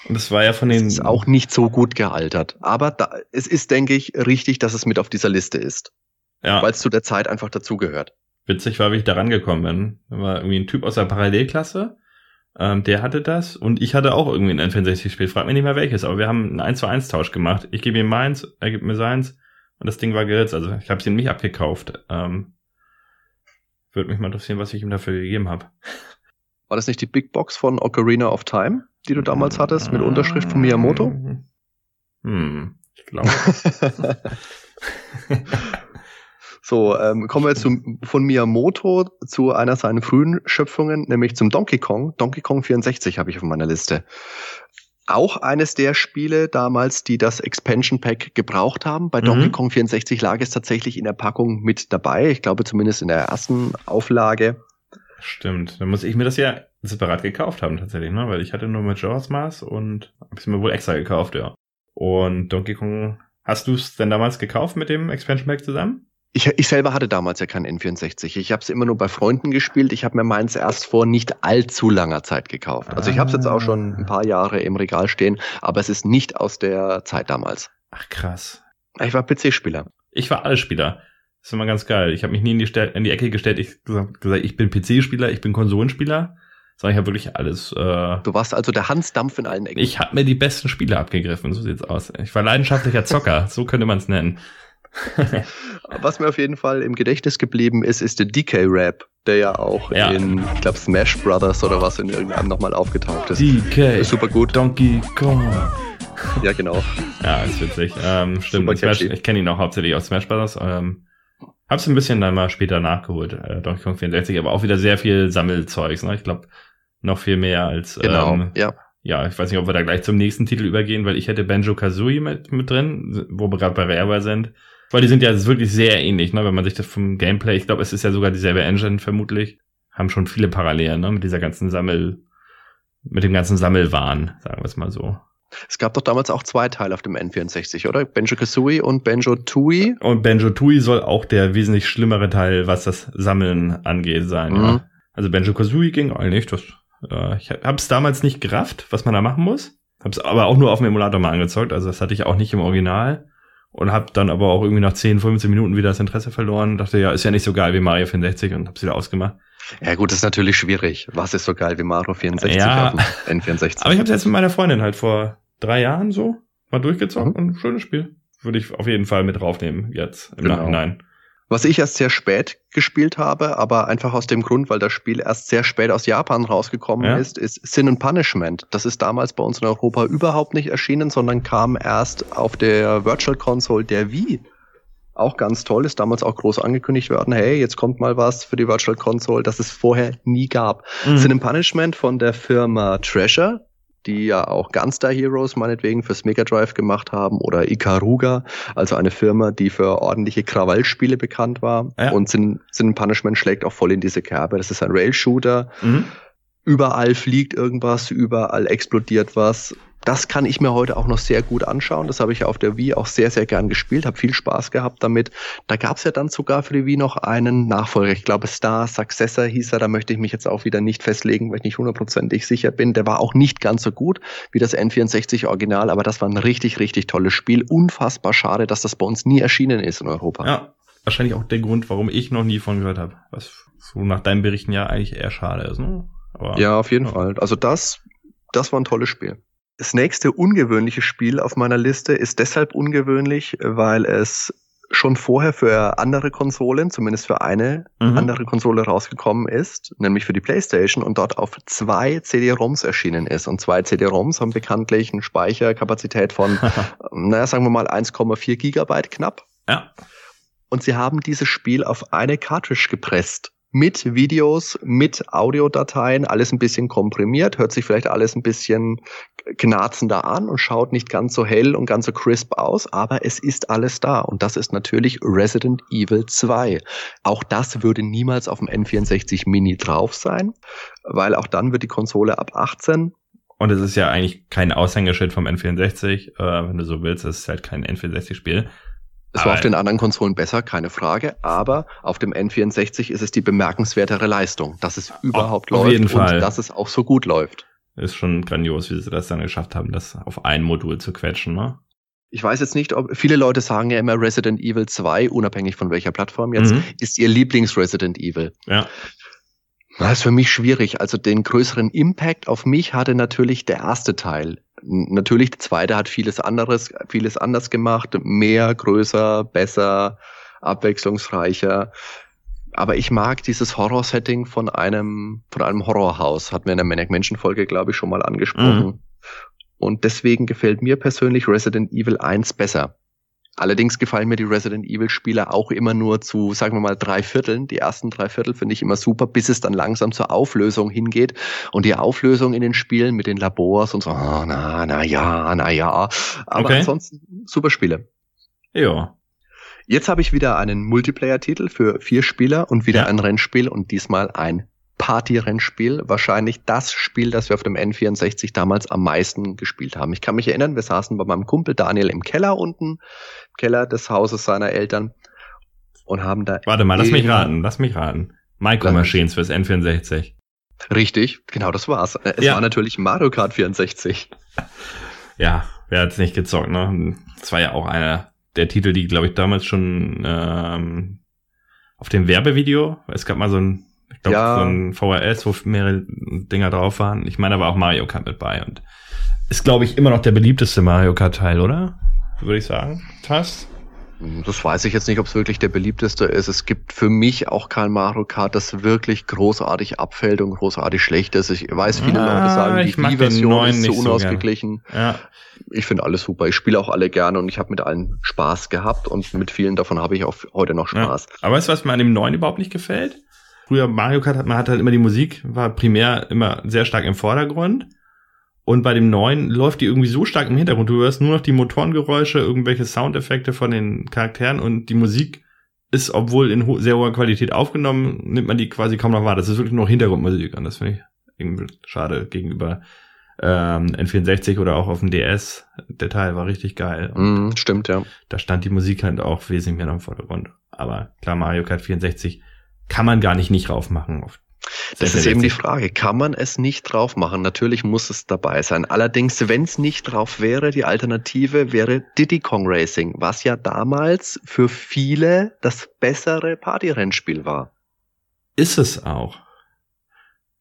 Und das war ja von den ist auch nicht so gut gealtert. Aber da, es ist, denke ich, richtig, dass es mit auf dieser Liste ist, ja, weil es zu der Zeit einfach dazugehört. witzig war, wie ich da rangekommen bin. Da war irgendwie ein Typ aus der Parallelklasse, ähm, der hatte das und ich hatte auch irgendwie ein N64-Spiel. Frag mich nicht mehr welches, aber wir haben einen 1 zu 1 Tausch gemacht. Ich gebe ihm meins, er gibt mir seins und das Ding war geritzt. Also ich habe es ihm nicht abgekauft. Ähm, Würde mich mal interessieren, was ich ihm dafür gegeben habe. War das nicht die Big Box von Ocarina of Time? die du damals hattest, mit Unterschrift von Miyamoto? Hm, ich glaube. so, ähm, kommen wir zu, von Miyamoto zu einer seiner frühen Schöpfungen, nämlich zum Donkey Kong. Donkey Kong 64 habe ich auf meiner Liste. Auch eines der Spiele damals, die das Expansion Pack gebraucht haben. Bei mhm. Donkey Kong 64 lag es tatsächlich in der Packung mit dabei. Ich glaube zumindest in der ersten Auflage. Stimmt. Dann muss ich mir das ja separat gekauft haben tatsächlich, ne? Weil ich hatte nur Majora's Mask und habe es mir wohl extra gekauft, ja. Und Donkey Kong, hast du es denn damals gekauft mit dem Expansion Pack zusammen? Ich, ich selber hatte damals ja kein N64. Ich habe es immer nur bei Freunden gespielt. Ich habe mir meins erst vor nicht allzu langer Zeit gekauft. Also ich habe es jetzt auch schon ein paar Jahre im Regal stehen, aber es ist nicht aus der Zeit damals. Ach krass. Ich war PC-Spieler. Ich war alle Spieler. Das ist immer ganz geil. Ich habe mich nie in die, in die Ecke gestellt. Ich gesagt, gesagt ich bin PC-Spieler, ich bin Konsolenspieler. Sondern ich habe wirklich alles. Äh, du warst also der Hansdampf in allen Ecken. Ich habe mir die besten Spiele abgegriffen, so sieht's aus. Ich war leidenschaftlicher Zocker, so könnte man es nennen. Was mir auf jeden Fall im Gedächtnis geblieben ist, ist der DK-Rap, der ja auch ja. in, ich glaube, Smash Brothers oder was in irgendeinem nochmal aufgetaucht ist. DK. Ist super gut. Donkey Kong. Ja, genau. Ja, ist witzig. Ähm, stimmt. Smash, ich kenne ihn auch hauptsächlich aus Smash Brothers. Ähm, hab's ein bisschen dann mal später nachgeholt, äh, Donkey Kong 64, aber auch wieder sehr viel Sammelzeugs. Ne? Ich glaube, noch viel mehr als. Genau, ähm, ja. Ja, ich weiß nicht, ob wir da gleich zum nächsten Titel übergehen, weil ich hätte Banjo Kazooie mit, mit drin, wo wir gerade bei Rare sind. Weil die sind ja wirklich sehr ähnlich, ne? wenn man sich das vom Gameplay, ich glaube, es ist ja sogar dieselbe Engine vermutlich, haben schon viele Parallelen, ne? mit dieser ganzen Sammel, mit dem ganzen Sammelwahn, sagen wir es mal so. Es gab doch damals auch zwei Teile auf dem N64, oder? Banjo Kazooie und Banjo Tooie. Und Banjo Tooie soll auch der wesentlich schlimmere Teil, was das Sammeln angeht, sein. Mhm. Ja. Also Banjo Kazooie ging eigentlich. Das, äh, ich habe es damals nicht gerafft, was man da machen muss. Hab's aber auch nur auf dem Emulator mal angezeugt. Also das hatte ich auch nicht im Original und habe dann aber auch irgendwie nach 10, 15 Minuten wieder das Interesse verloren. Dachte, ja, ist ja nicht so geil wie Mario 64 und hab's wieder ausgemacht. Ja gut, das ist natürlich schwierig. Was ist so geil wie Mario 64 ja, auf dem N64? Aber ich habe jetzt mit meiner Freundin halt vor drei Jahren so mal durchgezockt mhm. und schönes Spiel. Würde ich auf jeden Fall mit draufnehmen jetzt im genau. Nachhinein. Was ich erst sehr spät gespielt habe, aber einfach aus dem Grund, weil das Spiel erst sehr spät aus Japan rausgekommen ja. ist, ist Sin and Punishment. Das ist damals bei uns in Europa überhaupt nicht erschienen, sondern kam erst auf der Virtual Console der Wii. Auch ganz toll, ist damals auch groß angekündigt worden, hey, jetzt kommt mal was für die Virtual Console, das es vorher nie gab. Mhm. Sin and Punishment von der Firma Treasure, die ja auch Gunstar Heroes meinetwegen fürs Mega Drive gemacht haben oder Ikaruga, also eine Firma, die für ordentliche Krawallspiele bekannt war. Ja. Und Sin, Sin Punishment schlägt auch voll in diese Kerbe. Das ist ein Rail-Shooter. Mhm. Überall fliegt irgendwas, überall explodiert was das kann ich mir heute auch noch sehr gut anschauen. Das habe ich auf der Wii auch sehr, sehr gern gespielt, habe viel Spaß gehabt damit. Da gab es ja dann sogar für die Wii noch einen Nachfolger. Ich glaube, Star Successor hieß er. Da möchte ich mich jetzt auch wieder nicht festlegen, weil ich nicht hundertprozentig sicher bin. Der war auch nicht ganz so gut wie das N64 Original, aber das war ein richtig, richtig tolles Spiel. Unfassbar schade, dass das bei uns nie erschienen ist in Europa. Ja, wahrscheinlich auch der Grund, warum ich noch nie von gehört habe. Was so nach deinen Berichten ja eigentlich eher schade ist. Ne? Aber, ja, auf jeden ja. Fall. Also das, das war ein tolles Spiel. Das nächste ungewöhnliche Spiel auf meiner Liste ist deshalb ungewöhnlich, weil es schon vorher für andere Konsolen, zumindest für eine mhm. andere Konsole rausgekommen ist, nämlich für die PlayStation und dort auf zwei CD-ROMs erschienen ist. Und zwei CD-ROMs haben bekanntlich eine Speicherkapazität von, naja, sagen wir mal 1,4 Gigabyte knapp. Ja. Und sie haben dieses Spiel auf eine Cartridge gepresst mit Videos, mit Audiodateien, alles ein bisschen komprimiert, hört sich vielleicht alles ein bisschen knarzender an und schaut nicht ganz so hell und ganz so crisp aus, aber es ist alles da und das ist natürlich Resident Evil 2. Auch das würde niemals auf dem N64 Mini drauf sein, weil auch dann wird die Konsole ab 18 und es ist ja eigentlich kein Aushängeschild vom N64, äh, wenn du so willst, es ist halt kein N64-Spiel. Es war auf den anderen Konsolen besser, keine Frage, aber auf dem N64 ist es die bemerkenswertere Leistung, dass es überhaupt auf, läuft auf und dass es auch so gut läuft. Ist schon grandios, wie sie das dann geschafft haben, das auf ein Modul zu quetschen, ne? Ich weiß jetzt nicht, ob viele Leute sagen ja immer Resident Evil 2, unabhängig von welcher Plattform jetzt, mhm. ist ihr Lieblings-Resident Evil. Ja. Das ist für mich schwierig. Also den größeren Impact auf mich hatte natürlich der erste Teil. Natürlich, der zweite hat vieles anderes, vieles anders gemacht, mehr, größer, besser, abwechslungsreicher. Aber ich mag dieses Horror-Setting von einem, von einem Horrorhaus. Hat mir in der Maniac Mansion Folge, glaube ich, schon mal angesprochen. Mhm. Und deswegen gefällt mir persönlich Resident Evil 1 besser. Allerdings gefallen mir die Resident Evil Spiele auch immer nur zu, sagen wir mal, drei Vierteln. Die ersten drei Viertel finde ich immer super, bis es dann langsam zur Auflösung hingeht. Und die Auflösung in den Spielen mit den Labors und so, oh, na, na ja, na ja. Aber okay. ansonsten super Spiele. Ja. Jetzt habe ich wieder einen Multiplayer-Titel für vier Spieler und wieder ja. ein Rennspiel und diesmal ein Party-Rennspiel. Wahrscheinlich das Spiel, das wir auf dem N64 damals am meisten gespielt haben. Ich kann mich erinnern, wir saßen bei meinem Kumpel Daniel im Keller unten, im Keller des Hauses seiner Eltern und haben da. Warte mal, lass mich raten, lass mich raten. Micro Machines fürs N64. Richtig, genau das war's. Es ja. war natürlich Mario Kart 64. Ja, wer hat's nicht gezockt, ne? Das war ja auch einer der Titel, die, glaube ich, damals schon ähm, auf dem Werbevideo, es gab mal so ein, ich glaube, ja. so ein VHS, wo mehrere Dinger drauf waren. Ich meine, da war auch Mario Kart mit bei und ist, glaube ich, immer noch der beliebteste Mario Kart-Teil, oder? Würde ich sagen. Fast. Das weiß ich jetzt nicht, ob es wirklich der beliebteste ist. Es gibt für mich auch kein Mario Kart, das wirklich großartig abfällt und großartig schlecht ist. Ich weiß, viele ah, Leute sagen, die Wii-Version ist zu unausgeglichen. So ja. Ich finde alles super. Ich spiele auch alle gerne und ich habe mit allen Spaß gehabt und mit vielen davon habe ich auch heute noch Spaß. Ja. Aber weißt du, was mir an dem neuen überhaupt nicht gefällt? Früher Mario Kart hat man hat halt immer die Musik, war primär immer sehr stark im Vordergrund. Und bei dem neuen läuft die irgendwie so stark im Hintergrund. Du hörst nur noch die Motorengeräusche, irgendwelche Soundeffekte von den Charakteren und die Musik ist, obwohl in ho sehr hoher Qualität aufgenommen, nimmt man die quasi kaum noch wahr. Das ist wirklich nur Hintergrundmusik und das finde ich irgendwie schade gegenüber ähm, N64 oder auch auf dem DS. Der Teil war richtig geil. Mm, stimmt, ja. Da stand die Musik halt auch wesentlich mehr noch im Vordergrund. Aber klar, Mario Kart 64 kann man gar nicht nicht raufmachen. Auf das ist eben die Frage. Kann man es nicht drauf machen? Natürlich muss es dabei sein. Allerdings, wenn es nicht drauf wäre, die Alternative wäre Diddy Kong Racing, was ja damals für viele das bessere Partyrennspiel war. Ist es auch.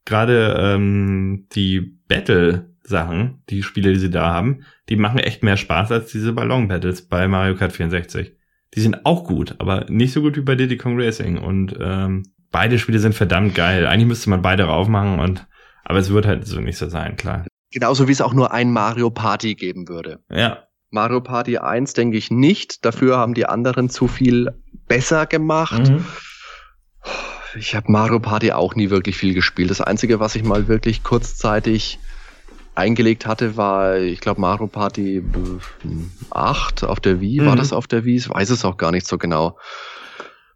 Gerade ähm, die Battle-Sachen, die Spiele, die sie da haben, die machen echt mehr Spaß als diese Ballon-Battles bei Mario Kart 64. Die sind auch gut, aber nicht so gut wie bei Diddy Kong Racing. Und ähm, beide Spiele sind verdammt geil. Eigentlich müsste man beide raufmachen und aber es wird halt so nicht so sein, klar. Genauso wie es auch nur ein Mario Party geben würde. Ja. Mario Party 1 denke ich nicht. Dafür haben die anderen zu viel besser gemacht. Mhm. Ich habe Mario Party auch nie wirklich viel gespielt. Das Einzige, was ich mal wirklich kurzzeitig eingelegt hatte, war, ich glaube, Mario Party 8 auf der Wii. Mhm. War das auf der Wii? Ich weiß es auch gar nicht so genau.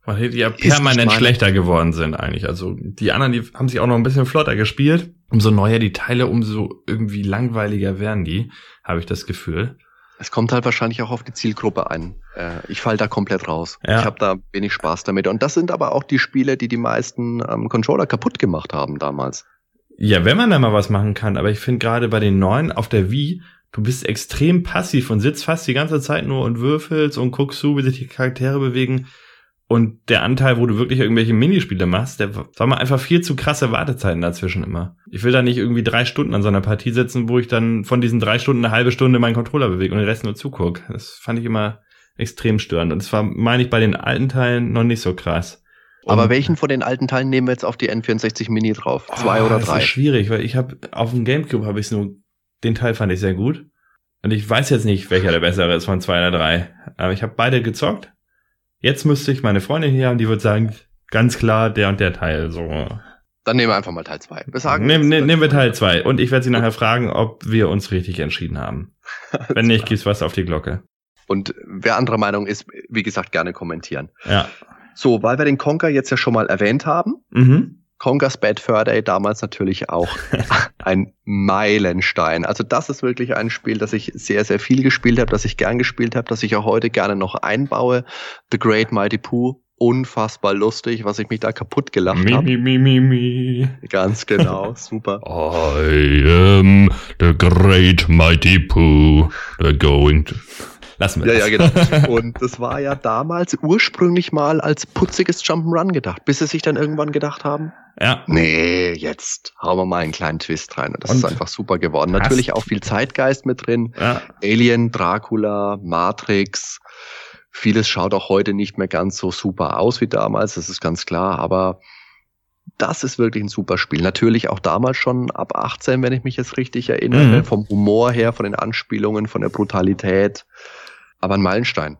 Weil die ja permanent schlechter geworden sind eigentlich. Also die anderen, die haben sich auch noch ein bisschen flotter gespielt. Umso neuer die Teile, umso irgendwie langweiliger werden die, habe ich das Gefühl. Es kommt halt wahrscheinlich auch auf die Zielgruppe ein. Äh, ich fall da komplett raus. Ja. Ich habe da wenig Spaß damit. Und das sind aber auch die Spiele, die die meisten ähm, Controller kaputt gemacht haben damals. Ja, wenn man da mal was machen kann. Aber ich finde gerade bei den neuen auf der Wii, du bist extrem passiv und sitzt fast die ganze Zeit nur und würfelst und guckst zu, wie sich die Charaktere bewegen. Und der Anteil, wo du wirklich irgendwelche Minispiele machst, der war mal einfach viel zu krasse Wartezeiten dazwischen immer. Ich will da nicht irgendwie drei Stunden an so einer Partie sitzen, wo ich dann von diesen drei Stunden eine halbe Stunde meinen Controller bewege und den Rest nur zuguck. Das fand ich immer extrem störend. Und das war, meine ich, bei den alten Teilen noch nicht so krass. Und Aber welchen von den alten Teilen nehmen wir jetzt auf die N64 Mini drauf? Zwei oh, oder drei? Das ist schwierig, weil ich habe auf dem Gamecube habe ich nur den Teil fand ich sehr gut. Und ich weiß jetzt nicht, welcher der bessere ist von zwei oder drei. Aber ich habe beide gezockt Jetzt müsste ich meine Freundin hier haben, die würde sagen, ganz klar der und der Teil. So. Dann nehmen wir einfach mal Teil 2. Nehmen nehm, nehmen wir Teil 2. Und ich werde sie nachher fragen, ob wir uns richtig entschieden haben. Wenn nicht, gibt's was auf die Glocke. Und wer anderer Meinung ist, wie gesagt, gerne kommentieren. Ja. So, weil wir den Conker jetzt ja schon mal erwähnt haben, mhm. Conker's Bad Fur Day damals natürlich auch ein Meilenstein. Also das ist wirklich ein Spiel, das ich sehr, sehr viel gespielt habe, das ich gern gespielt habe, das ich auch heute gerne noch einbaue. The Great Mighty Pooh, unfassbar lustig, was ich mich da kaputt gelacht habe. Mi, mi, mi, mi. Ganz genau, super. I am the Great Mighty Pooh, the going to... Lassen wir ja, das. Ja, genau. Und das war ja damals ursprünglich mal als putziges Jump'n'Run gedacht, bis sie sich dann irgendwann gedacht haben, ja. Nee, jetzt hauen wir mal einen kleinen Twist rein. Und das und ist einfach super geworden. Natürlich auch viel Zeitgeist mit drin. Ja. Alien, Dracula, Matrix, Vieles schaut auch heute nicht mehr ganz so super aus wie damals, das ist ganz klar, aber das ist wirklich ein super Spiel. Natürlich auch damals schon ab 18, wenn ich mich jetzt richtig erinnere, mhm. vom Humor her, von den Anspielungen, von der Brutalität. Aber ein Meilenstein.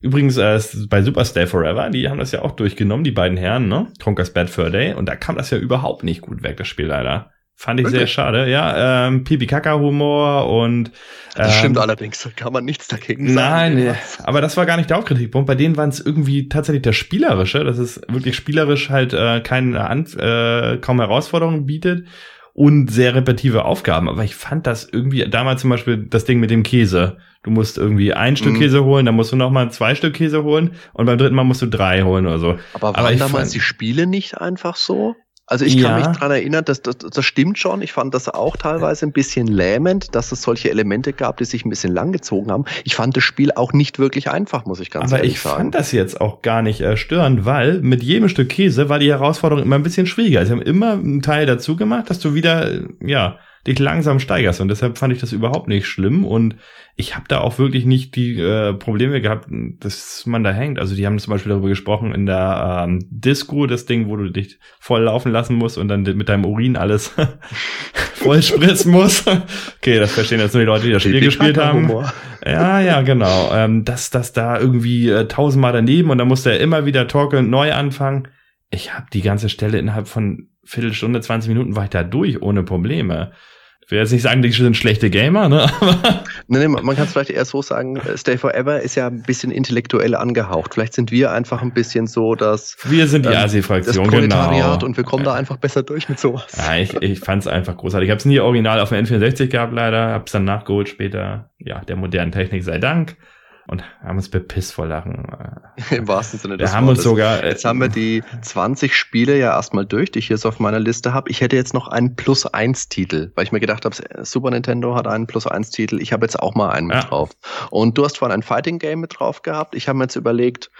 Übrigens, äh, bei Superstay Forever, die haben das ja auch durchgenommen, die beiden Herren, ne? Conker's Bad Fur Day. Und da kam das ja überhaupt nicht gut weg, das Spiel leider. Fand ich Wirklich? sehr schade, ja. Ähm, Pipi-Kaka-Humor und. Ähm, das stimmt allerdings, da kann man nichts dagegen sagen. Nein, aber das war gar nicht der Hauptkritikpunkt. Bei denen waren es irgendwie tatsächlich der Spielerische, dass es wirklich spielerisch halt äh, keine äh, kaum Herausforderungen bietet und sehr repetitive Aufgaben. Aber ich fand das irgendwie, damals zum Beispiel das Ding mit dem Käse. Du musst irgendwie ein Stück mhm. Käse holen, dann musst du noch mal zwei Stück Käse holen und beim dritten Mal musst du drei holen oder so. Aber waren Aber damals fand, die Spiele nicht einfach so? Also ich kann ja. mich dran erinnern, dass das, das stimmt schon. Ich fand das auch teilweise ein bisschen lähmend, dass es solche Elemente gab, die sich ein bisschen langgezogen haben. Ich fand das Spiel auch nicht wirklich einfach, muss ich ganz Aber ehrlich sagen. Aber ich fand das jetzt auch gar nicht äh, störend, weil mit jedem Stück Käse war die Herausforderung immer ein bisschen schwieriger. Sie haben immer einen Teil dazu gemacht, dass du wieder, ja, dich langsam steigerst. Und deshalb fand ich das überhaupt nicht schlimm. Und ich habe da auch wirklich nicht die äh, Probleme gehabt, dass man da hängt. Also die haben zum Beispiel darüber gesprochen in der ähm, Disco, das Ding, wo du dich voll laufen lassen musst und dann mit deinem Urin alles voll spritzen musst. okay, das verstehen jetzt nur die Leute, die das Spiel gespielt haben. Ja, ja, genau. Ähm, dass das da irgendwie äh, tausendmal daneben und dann musste er immer wieder torkelnd neu anfangen. Ich habe die ganze Stelle innerhalb von Viertelstunde, 20 Minuten war ich da durch ohne Probleme. Ich will jetzt nicht sagen, die sind schlechte Gamer, ne? nee, nee, man kann es vielleicht eher so sagen, äh, Stay Forever ist ja ein bisschen intellektuell angehaucht. Vielleicht sind wir einfach ein bisschen so, dass wir sind die ähm, Asi-Fraktion, genau. und wir kommen da einfach besser durch mit sowas. Ja, ich, ich fand es einfach großartig. Ich habe es nie original auf dem N64 gehabt, leider. Habe es dann nachgeholt später. Ja, der modernen Technik sei Dank und haben uns bepisst vor Lachen. Im wahrsten Sinne des wir haben uns sogar. Äh, jetzt haben wir die 20 Spiele ja erstmal durch, die ich so auf meiner Liste habe. Ich hätte jetzt noch einen Plus 1 Titel, weil ich mir gedacht habe, Super Nintendo hat einen Plus 1 Titel. Ich habe jetzt auch mal einen ja. mit drauf. Und du hast vorhin ein Fighting Game mit drauf gehabt. Ich habe mir jetzt überlegt,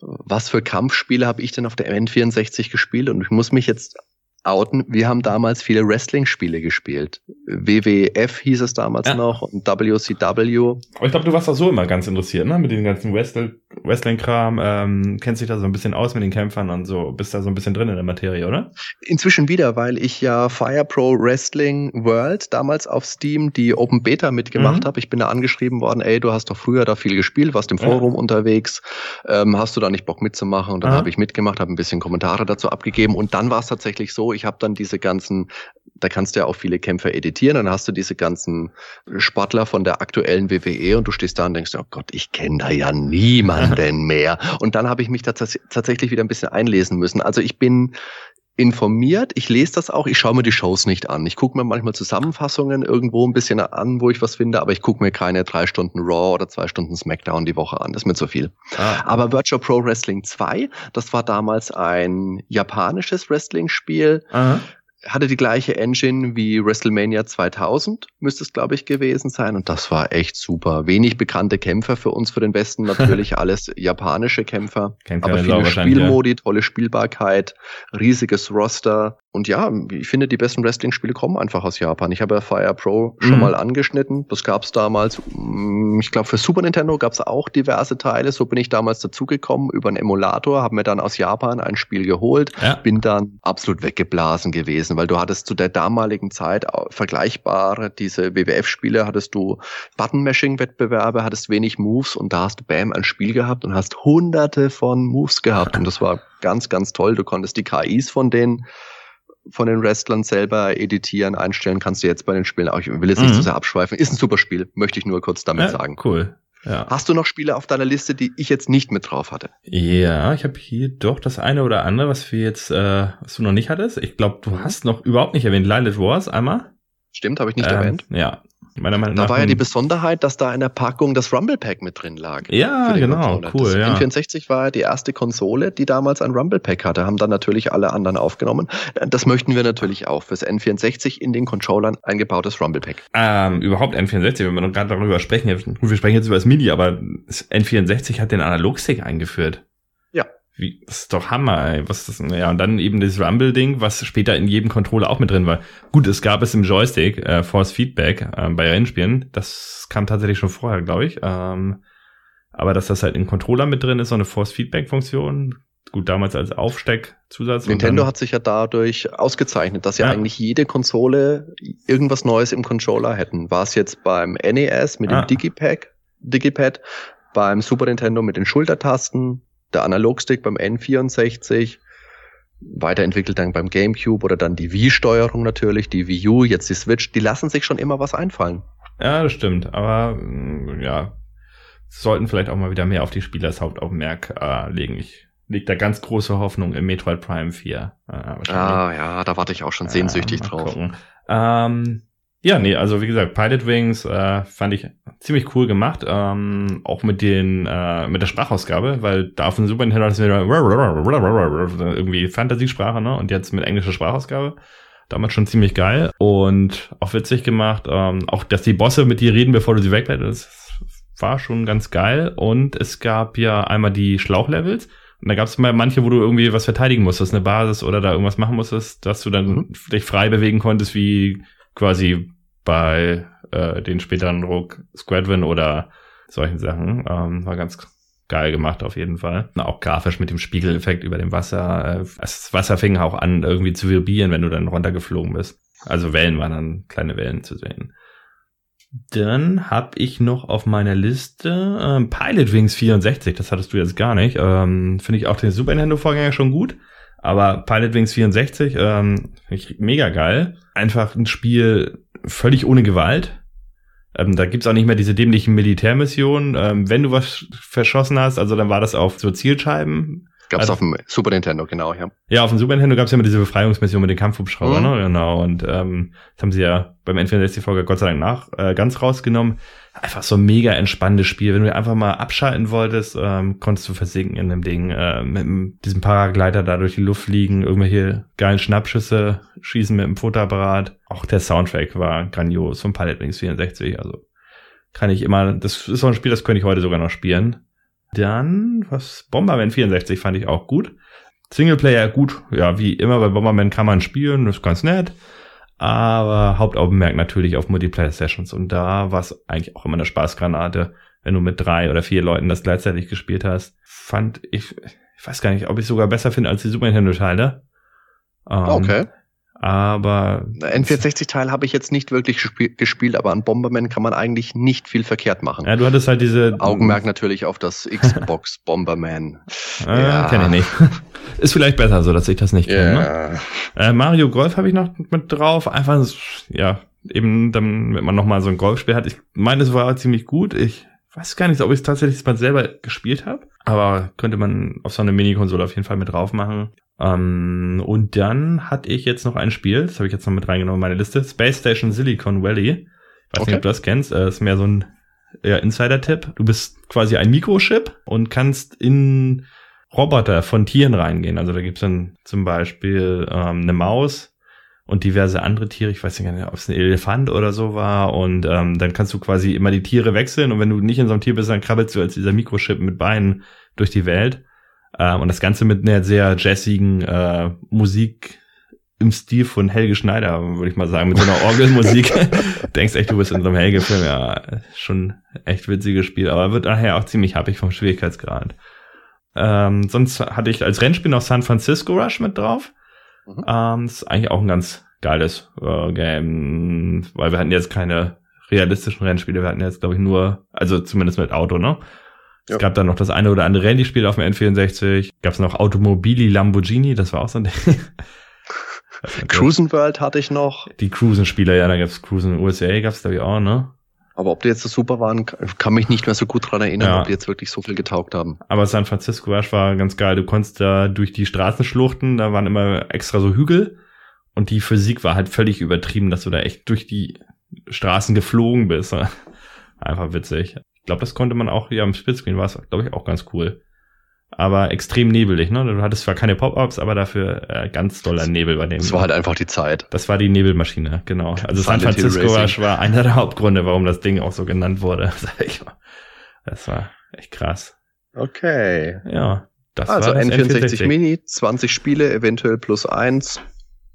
was für Kampfspiele habe ich denn auf der N64 gespielt? Und ich muss mich jetzt outen. Wir haben damals viele Wrestling-Spiele gespielt. WWF hieß es damals ja. noch und WCW. Aber ich glaube, du warst da so immer ganz interessiert, ne? Mit dem ganzen Wrestling-Kram. Ähm, kennst dich da so ein bisschen aus mit den Kämpfern und so. Bist da so ein bisschen drin in der Materie, oder? Inzwischen wieder, weil ich ja Fire Pro Wrestling World damals auf Steam die Open Beta mitgemacht mhm. habe. Ich bin da angeschrieben worden, ey, du hast doch früher da viel gespielt, warst im Forum ja. unterwegs. Ähm, hast du da nicht Bock mitzumachen? Und dann habe ich mitgemacht, habe ein bisschen Kommentare dazu abgegeben. Und dann war es tatsächlich so, ich habe dann diese ganzen, da kannst du ja auch viele Kämpfer editieren, dann hast du diese ganzen Sportler von der aktuellen WWE und du stehst da und denkst, oh Gott, ich kenne da ja niemanden mehr. Und dann habe ich mich da tatsächlich wieder ein bisschen einlesen müssen. Also ich bin informiert, ich lese das auch, ich schaue mir die Shows nicht an. Ich gucke mir manchmal Zusammenfassungen irgendwo ein bisschen an, wo ich was finde, aber ich gucke mir keine drei Stunden Raw oder zwei Stunden SmackDown die Woche an. Das ist mir zu viel. Ah. Aber Virtual Pro Wrestling 2, das war damals ein japanisches Wrestling-Spiel. Aha hatte die gleiche Engine wie WrestleMania 2000, müsste es, glaube ich, gewesen sein. Und das war echt super. Wenig bekannte Kämpfer für uns, für den Westen natürlich, alles japanische Kämpfer. Kämpfer aber viele Spielmodi, tolle Spielbarkeit, riesiges Roster. Und ja, ich finde, die besten Wrestling-Spiele kommen einfach aus Japan. Ich habe ja Fire Pro schon mhm. mal angeschnitten. Das gab es damals. Mm, ich glaube, für Super Nintendo gab es auch diverse Teile. So bin ich damals dazugekommen über einen Emulator, habe mir dann aus Japan ein Spiel geholt, ja. bin dann absolut weggeblasen gewesen, weil du hattest zu der damaligen Zeit vergleichbare, diese WWF-Spiele, hattest du Button-Mashing-Wettbewerbe, hattest wenig Moves und da hast du Bam ein Spiel gehabt und hast hunderte von Moves gehabt. Und das war ganz, ganz toll. Du konntest die KIs von denen von den Wrestlern selber editieren, einstellen kannst du jetzt bei den Spielen auch. Ich will jetzt nicht mhm. zu sehr abschweifen. Ist ein super Spiel, möchte ich nur kurz damit ja, sagen. Cool. Ja. Hast du noch Spiele auf deiner Liste, die ich jetzt nicht mit drauf hatte? Ja, ich habe hier doch das eine oder andere, was wir jetzt, äh, was du noch nicht hattest. Ich glaube, du hast noch überhaupt nicht erwähnt. Lilith Wars einmal. Stimmt, habe ich nicht ähm, erwähnt. Ja, Meiner Meinung da nach war ja die Besonderheit, dass da in der Packung das Rumble Pack mit drin lag. Ja, genau, Controller. cool. Das ja. N64 war ja die erste Konsole, die damals ein Rumble Pack hatte, haben dann natürlich alle anderen aufgenommen. Das möchten wir natürlich auch fürs N64 in den Controllern eingebautes Rumble Pack. Ähm, überhaupt N64, wenn wir noch gerade darüber sprechen, wir sprechen jetzt über das MIDI, aber das N64 hat den Analogstick eingeführt. Wie, das ist doch Hammer, ey. Was ist das? Ja, und dann eben das Rumble-Ding, was später in jedem Controller auch mit drin war. Gut, es gab es im Joystick, äh, Force Feedback äh, bei Rennspielen. Das kam tatsächlich schon vorher, glaube ich. Ähm, Aber dass das halt in Controller mit drin ist, so eine Force-Feedback-Funktion, gut, damals als Aufsteckzusatz. Nintendo hat sich ja dadurch ausgezeichnet, dass ja, ja, eigentlich jede Konsole irgendwas Neues im Controller hätten. War es jetzt beim NES mit ah. dem Digipack, Digipad, beim Super Nintendo mit den Schultertasten, der Analogstick beim N64, weiterentwickelt dann beim GameCube oder dann die Wii-Steuerung natürlich, die Wii U, jetzt die Switch, die lassen sich schon immer was einfallen. Ja, das stimmt, aber mm, ja, sollten vielleicht auch mal wieder mehr auf die Spieler das Hauptaugenmerk äh, legen. Ich liegt da ganz große Hoffnung im Metroid Prime 4. Äh, ah, ja, da warte ich auch schon sehnsüchtig äh, drauf. Ähm, ja, nee, also wie gesagt, Pilot Wings äh, fand ich ziemlich cool gemacht, ähm, auch mit den äh, mit der Sprachausgabe, weil da auf dem Super Nintendo ist wieder irgendwie Fantasiesprache, ne? Und jetzt mit englischer Sprachausgabe. Damals schon ziemlich geil und auch witzig gemacht. Ähm, auch, dass die Bosse mit dir reden, bevor du sie wegleitest, war schon ganz geil. Und es gab ja einmal die Schlauchlevels und da gab es mal manche, wo du irgendwie was verteidigen musstest, eine Basis oder da irgendwas machen musstest, dass du dann mhm. dich frei bewegen konntest, wie quasi bei äh, den späteren Rogue Squadron oder solchen Sachen. Ähm, war ganz geil gemacht auf jeden Fall. Auch grafisch mit dem Spiegeleffekt über dem Wasser. Äh, das Wasser fing auch an, irgendwie zu vibrieren, wenn du dann runtergeflogen bist. Also Wellen waren dann kleine Wellen zu sehen. Dann habe ich noch auf meiner Liste ähm, Pilot Wings 64, das hattest du jetzt gar nicht. Ähm, Finde ich auch den Super Nintendo-Vorgänger schon gut. Aber Pilot Wings 64 ähm, finde ich mega geil. Einfach ein Spiel völlig ohne Gewalt. Ähm, da gibt's auch nicht mehr diese dämlichen Militärmissionen. Ähm, wenn du was verschossen hast, also dann war das auf so Zielscheiben. Gab's also, auf dem Super Nintendo, genau, ja. Ja, auf dem Super Nintendo gab's ja immer diese Befreiungsmission mit den Kampfhubschraubern, mhm. ne? Genau. Und ähm, das haben sie ja beim N64-Folge Gott sei Dank nach äh, ganz rausgenommen. Einfach so ein mega entspannendes Spiel. Wenn du einfach mal abschalten wolltest, ähm, konntest du versinken in dem Ding, äh, mit diesem Paragleiter da durch die Luft fliegen, irgendwelche geilen Schnappschüsse schießen mit dem Fotoapparat. Auch der Soundtrack war grandios vom Pilot Wings 64, also kann ich immer, das ist so ein Spiel, das könnte ich heute sogar noch spielen. Dann, was, Bomberman 64 fand ich auch gut. Singleplayer gut, ja, wie immer bei Bomberman kann man spielen, ist ganz nett. Aber Hauptaugenmerk natürlich auf Multiplayer-Sessions. Und da war es eigentlich auch immer eine Spaßgranate, wenn du mit drei oder vier Leuten das gleichzeitig gespielt hast. Fand ich, ich weiß gar nicht, ob ich sogar besser finde als die Super Nintendo-Teile. Ähm, okay. Aber. N64-Teil habe ich jetzt nicht wirklich gespielt, aber an Bomberman kann man eigentlich nicht viel verkehrt machen. Ja, du hattest halt diese. Augenmerk natürlich auf das Xbox Bomberman. Ah, ja, kenne ich nicht. Ist vielleicht besser so, dass ich das nicht kenne. Yeah. Ne? Äh, Mario Golf habe ich noch mit drauf. Einfach, ja, eben, damit man nochmal so ein Golfspiel hat. Ich meine, es war ziemlich gut. Ich weiß gar nicht, ob ich es tatsächlich mal selber gespielt habe. Aber könnte man auf so eine Minikonsole auf jeden Fall mit drauf machen. Ähm, und dann hatte ich jetzt noch ein Spiel, das habe ich jetzt noch mit reingenommen in meine Liste, Space Station Silicon Valley. weiß okay. nicht, ob du das kennst, äh, ist mehr so ein ja, Insider-Tipp. Du bist quasi ein Mikrochip und kannst in Roboter von Tieren reingehen. Also da gibt's dann zum Beispiel ähm, eine Maus und diverse andere Tiere. Ich weiß nicht, ob es ein Elefant oder so war. Und ähm, dann kannst du quasi immer die Tiere wechseln. Und wenn du nicht in so einem Tier bist, dann krabbelst du als dieser Mikrochip mit Beinen durch die Welt. Ähm, und das Ganze mit einer sehr jazzigen äh, Musik im Stil von Helge Schneider, würde ich mal sagen, mit so einer Orgelmusik. Denkst echt, du bist in so einem Helge-Film. Ja, schon echt witziges Spiel, aber wird nachher auch ziemlich happig vom Schwierigkeitsgrad. Ähm, sonst hatte ich als Rennspiel noch San Francisco Rush mit drauf. Mhm. Ähm, das ist eigentlich auch ein ganz geiles äh, Game, weil wir hatten jetzt keine realistischen Rennspiele, wir hatten jetzt, glaube ich, nur, also zumindest mit Auto, ne? Es ja. gab dann noch das eine oder andere Rallye-Spiel auf dem N64. Gab es noch Automobili Lamborghini, das war auch so ein Ding. Cruisen World hatte ich noch. Die Cruisen-Spieler, ja, da gab's Cruisen USA, gab's da auch, ne? Aber ob die jetzt so super waren, kann mich nicht mehr so gut dran erinnern, ja. ob die jetzt wirklich so viel getaugt haben. Aber San Francisco Rush war ganz geil. Du konntest da durch die Straßenschluchten, da waren immer extra so Hügel und die Physik war halt völlig übertrieben, dass du da echt durch die Straßen geflogen bist. Einfach witzig glaube, das konnte man auch, ja, im Splitscreen war es, glaube ich, auch ganz cool. Aber extrem nebelig, ne? Du hattest zwar keine Pop-Ups, aber dafür äh, ganz doller Nebel bei dem. Das war halt einfach die Zeit. Das war die Nebelmaschine, genau. Also San Francisco Rush war einer der Hauptgründe, warum das Ding auch so genannt wurde. Das war echt krass. Okay. Ja. Das also war das N64, N64 Mini, 20 Spiele, eventuell plus eins.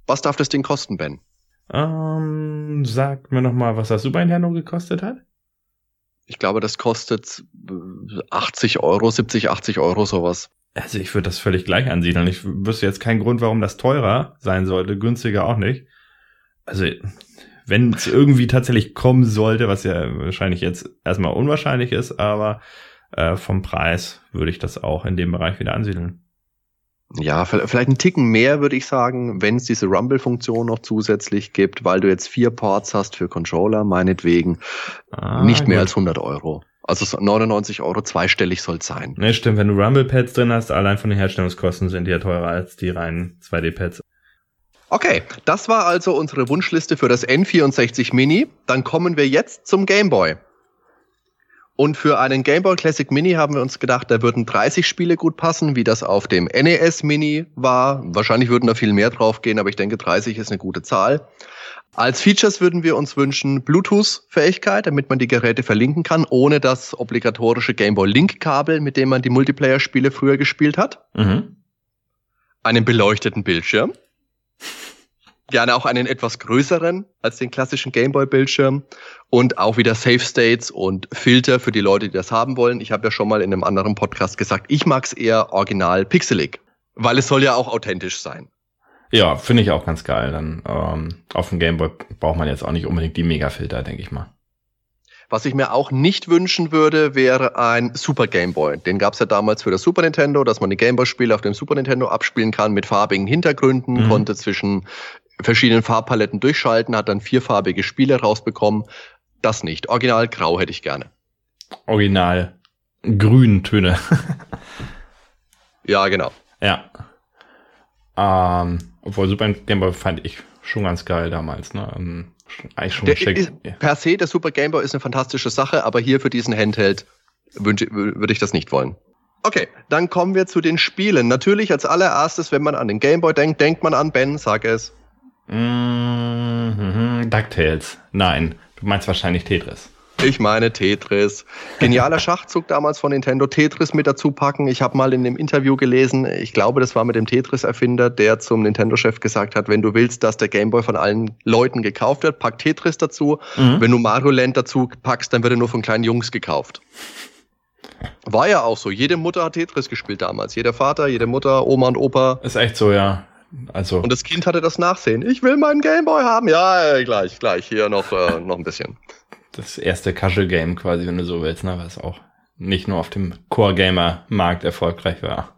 Was darf das Ding kosten, Ben? Ähm, sag mir noch mal, was das Super Nintendo gekostet hat. Ich glaube, das kostet 80 Euro, 70, 80 Euro sowas. Also ich würde das völlig gleich ansiedeln. Ich wüsste jetzt keinen Grund, warum das teurer sein sollte, günstiger auch nicht. Also wenn es irgendwie tatsächlich kommen sollte, was ja wahrscheinlich jetzt erstmal unwahrscheinlich ist, aber äh, vom Preis würde ich das auch in dem Bereich wieder ansiedeln. Ja, vielleicht einen Ticken mehr würde ich sagen, wenn es diese Rumble-Funktion noch zusätzlich gibt, weil du jetzt vier Ports hast für Controller, meinetwegen ah, nicht mehr gut. als 100 Euro. Also 99 Euro zweistellig soll es sein. Ne, stimmt. Wenn du Rumble-Pads drin hast, allein von den Herstellungskosten sind die ja teurer als die reinen 2D-Pads. Okay, das war also unsere Wunschliste für das N64 Mini. Dann kommen wir jetzt zum Game Boy. Und für einen Game Boy Classic Mini haben wir uns gedacht, da würden 30 Spiele gut passen, wie das auf dem NES Mini war. Wahrscheinlich würden da viel mehr drauf gehen, aber ich denke 30 ist eine gute Zahl. Als Features würden wir uns wünschen Bluetooth-Fähigkeit, damit man die Geräte verlinken kann, ohne das obligatorische Game Boy Link-Kabel, mit dem man die Multiplayer-Spiele früher gespielt hat. Mhm. Einen beleuchteten Bildschirm gerne auch einen etwas größeren als den klassischen Gameboy-Bildschirm und auch wieder Safe States und Filter für die Leute, die das haben wollen. Ich habe ja schon mal in einem anderen Podcast gesagt, ich mag es eher original pixelig, weil es soll ja auch authentisch sein. Ja, finde ich auch ganz geil. Dann ähm, auf dem Gameboy braucht man jetzt auch nicht unbedingt die Mega-Filter, denke ich mal. Was ich mir auch nicht wünschen würde, wäre ein Super Game Boy. Den gab es ja damals für das Super Nintendo, dass man die Gameboy-Spiele auf dem Super Nintendo abspielen kann mit farbigen Hintergründen, mhm. konnte zwischen verschiedenen Farbpaletten durchschalten, hat dann vierfarbige Spiele rausbekommen. Das nicht. Original grau hätte ich gerne. Original grün Töne. ja, genau. Ja. Ähm, obwohl Super Game Boy fand ich schon ganz geil damals. Ne? Ähm, eigentlich schon der schick. Ist, per se, der Super Game Boy ist eine fantastische Sache, aber hier für diesen Handheld würde ich das nicht wollen. Okay, dann kommen wir zu den Spielen. Natürlich als allererstes, wenn man an den Game Boy denkt, denkt man an Ben, sag es. Mhm, DuckTales. Nein, du meinst wahrscheinlich Tetris. Ich meine Tetris. Genialer Schachzug damals von Nintendo, Tetris mit dazu packen. Ich habe mal in dem Interview gelesen, ich glaube, das war mit dem Tetris-Erfinder, der zum Nintendo-Chef gesagt hat, wenn du willst, dass der Gameboy von allen Leuten gekauft wird, pack Tetris dazu. Mhm. Wenn du Mario Land dazu packst, dann wird er nur von kleinen Jungs gekauft. War ja auch so. Jede Mutter hat Tetris gespielt damals. Jeder Vater, jede Mutter, Oma und Opa. Ist echt so, ja. Also. Und das Kind hatte das Nachsehen. Ich will meinen Gameboy haben. Ja, gleich, gleich. Hier noch, äh, noch ein bisschen. Das erste Casual Game quasi, wenn du so willst, ne? Was auch nicht nur auf dem Core Gamer Markt erfolgreich war.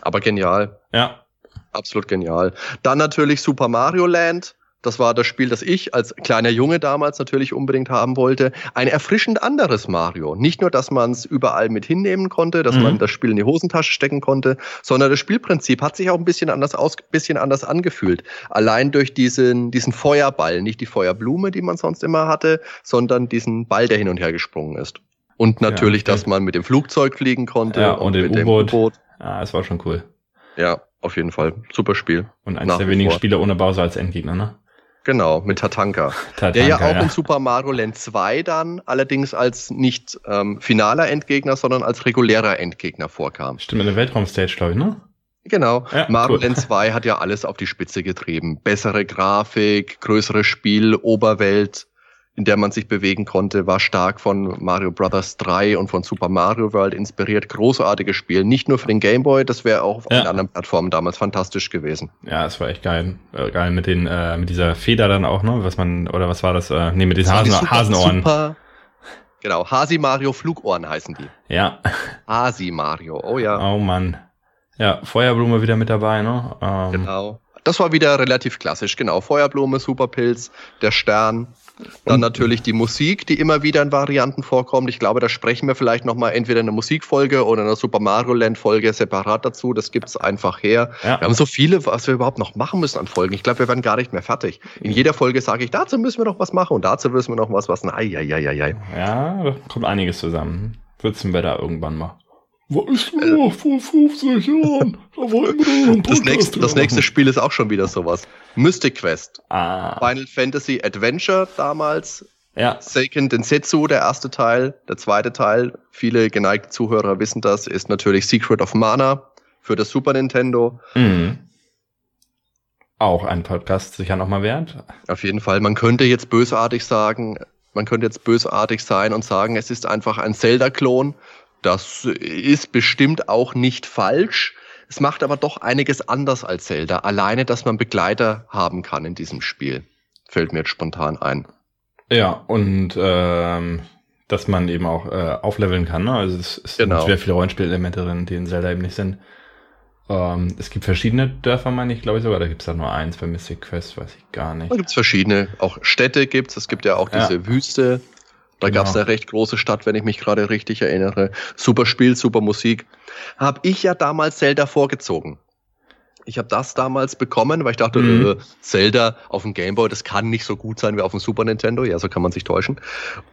Aber genial. Ja. Absolut genial. Dann natürlich Super Mario Land. Das war das Spiel, das ich als kleiner Junge damals natürlich unbedingt haben wollte. Ein erfrischend anderes Mario. Nicht nur, dass man es überall mit hinnehmen konnte, dass mhm. man das Spiel in die Hosentasche stecken konnte, sondern das Spielprinzip hat sich auch ein bisschen anders aus, bisschen anders angefühlt. Allein durch diesen, diesen Feuerball, nicht die Feuerblume, die man sonst immer hatte, sondern diesen Ball, der hin und her gesprungen ist. Und natürlich, ja, dass man mit dem Flugzeug fliegen konnte ja, und, und dem U-Boot. Ja, es war schon cool. Ja, auf jeden Fall. Super Spiel. Und eines der wenigen Spiele ohne Bowser als Endgegner, ne? Genau, mit Tatanka. Tatanka der ja auch ja. in Super Mario Land 2 dann allerdings als nicht ähm, finaler Endgegner, sondern als regulärer Endgegner vorkam. Stimmt, in der Weltraumstage, glaube ich, ne? Genau. Ja, Mario. Land 2 hat ja alles auf die Spitze getrieben. Bessere Grafik, größeres Spiel, Oberwelt, in der man sich bewegen konnte, war stark von Mario Brothers 3 und von Super Mario World inspiriert. Großartiges Spiel. Nicht nur für den Game Boy, das wäre auch auf ja. anderen Plattformen damals fantastisch gewesen. Ja, es war echt geil. Äh, geil mit den, äh, mit dieser Feder dann auch, ne? Was man, oder was war das? Äh, nee, mit den Hasen, super, Hasenohren. Super, genau, Hasi Mario Flugohren heißen die. Ja. Hasi Mario, oh ja. Oh Mann. Ja, Feuerblume wieder mit dabei, ne? Ähm, genau. Das war wieder relativ klassisch, genau. Feuerblume, Superpilz, der Stern. Dann natürlich die Musik, die immer wieder in Varianten vorkommt. Ich glaube, da sprechen wir vielleicht nochmal entweder in einer Musikfolge oder in einer Super Mario Land Folge separat dazu. Das gibt's einfach her. Ja. Wir haben so viele, was wir überhaupt noch machen müssen an Folgen. Ich glaube, wir werden gar nicht mehr fertig. In jeder Folge sage ich, dazu müssen wir noch was machen und dazu müssen wir noch was was. Ai, ai, ai, ai. Ja, da kommt einiges zusammen. Würzen wir da irgendwann mal. Was ist noch vor 50 Jahren? Da war immer das, nächste, das nächste Spiel ist auch schon wieder sowas. Mystic Quest. Ah. Final Fantasy Adventure damals. Ja. Seiken Densetsu, der erste Teil. Der zweite Teil, viele geneigte Zuhörer wissen das, ist natürlich Secret of Mana für das Super Nintendo. Mhm. Auch ein Podcast sicher nochmal wert. Auf jeden Fall. Man könnte jetzt bösartig sagen, Man könnte jetzt bösartig sein und sagen, es ist einfach ein Zelda-Klon. Das ist bestimmt auch nicht falsch. Es macht aber doch einiges anders als Zelda. Alleine, dass man Begleiter haben kann in diesem Spiel. Fällt mir jetzt spontan ein. Ja, und ähm, dass man eben auch äh, aufleveln kann. Ne? Also es, es genau. sind sehr viele Rollenspielelemente drin, die in Zelda eben nicht sind. Ähm, es gibt verschiedene Dörfer, meine ich, glaube ich sogar. Da gibt es da nur eins bei Mystic Quest, weiß ich gar nicht. Da gibt es verschiedene. Auch Städte gibt es. Es gibt ja auch diese ja. Wüste. Da genau. gab es eine recht große Stadt, wenn ich mich gerade richtig erinnere. Super Spiel, super Musik. Habe ich ja damals Zelda vorgezogen. Ich habe das damals bekommen, weil ich dachte, mhm. äh, Zelda auf dem Gameboy, das kann nicht so gut sein wie auf dem Super Nintendo. Ja, so kann man sich täuschen.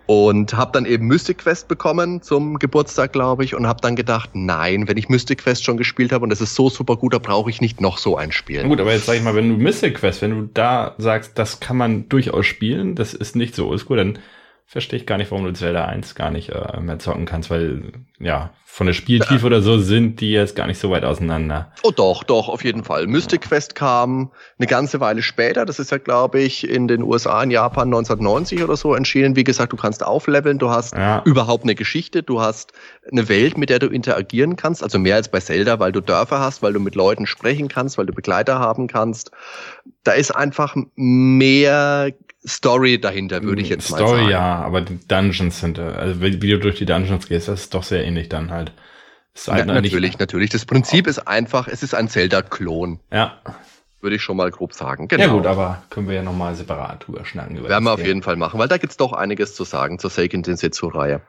Und habe dann eben Mystic Quest bekommen zum Geburtstag, glaube ich, und habe dann gedacht, nein, wenn ich Mystic Quest schon gespielt habe und das ist so super gut, da brauche ich nicht noch so ein Spiel. Gut, aber jetzt sag ich mal, wenn du Mystic Quest, wenn du da sagst, das kann man durchaus spielen, das ist nicht so, ist gut, dann verstehe ich gar nicht, warum du Zelda 1 gar nicht äh, mehr zocken kannst, weil ja, von der Spieltiefe ja. oder so sind die jetzt gar nicht so weit auseinander. Oh doch, doch, auf jeden Fall. Mystic Quest kam eine ganze Weile später. Das ist ja, glaube ich, in den USA, in Japan 1990 oder so entschieden. Wie gesagt, du kannst aufleveln, du hast ja. überhaupt eine Geschichte, du hast eine Welt, mit der du interagieren kannst. Also mehr als bei Zelda, weil du Dörfer hast, weil du mit Leuten sprechen kannst, weil du Begleiter haben kannst. Da ist einfach mehr Story dahinter, würde ich jetzt Story, mal sagen. Story, ja, aber die Dungeons sind, äh, also wie du durch die Dungeons gehst, das ist doch sehr ähnlich dann halt. halt Na, natürlich, natürlich. Das Prinzip ist einfach, es ist ein Zelda-Klon. Ja. Würde ich schon mal grob sagen. Genau. Ja gut, aber können wir ja nochmal separat drüber schnacken. Werden wir auf jeden Fall machen, weil da gibt's doch einiges zu sagen zur Seiken Densetsu-Reihe.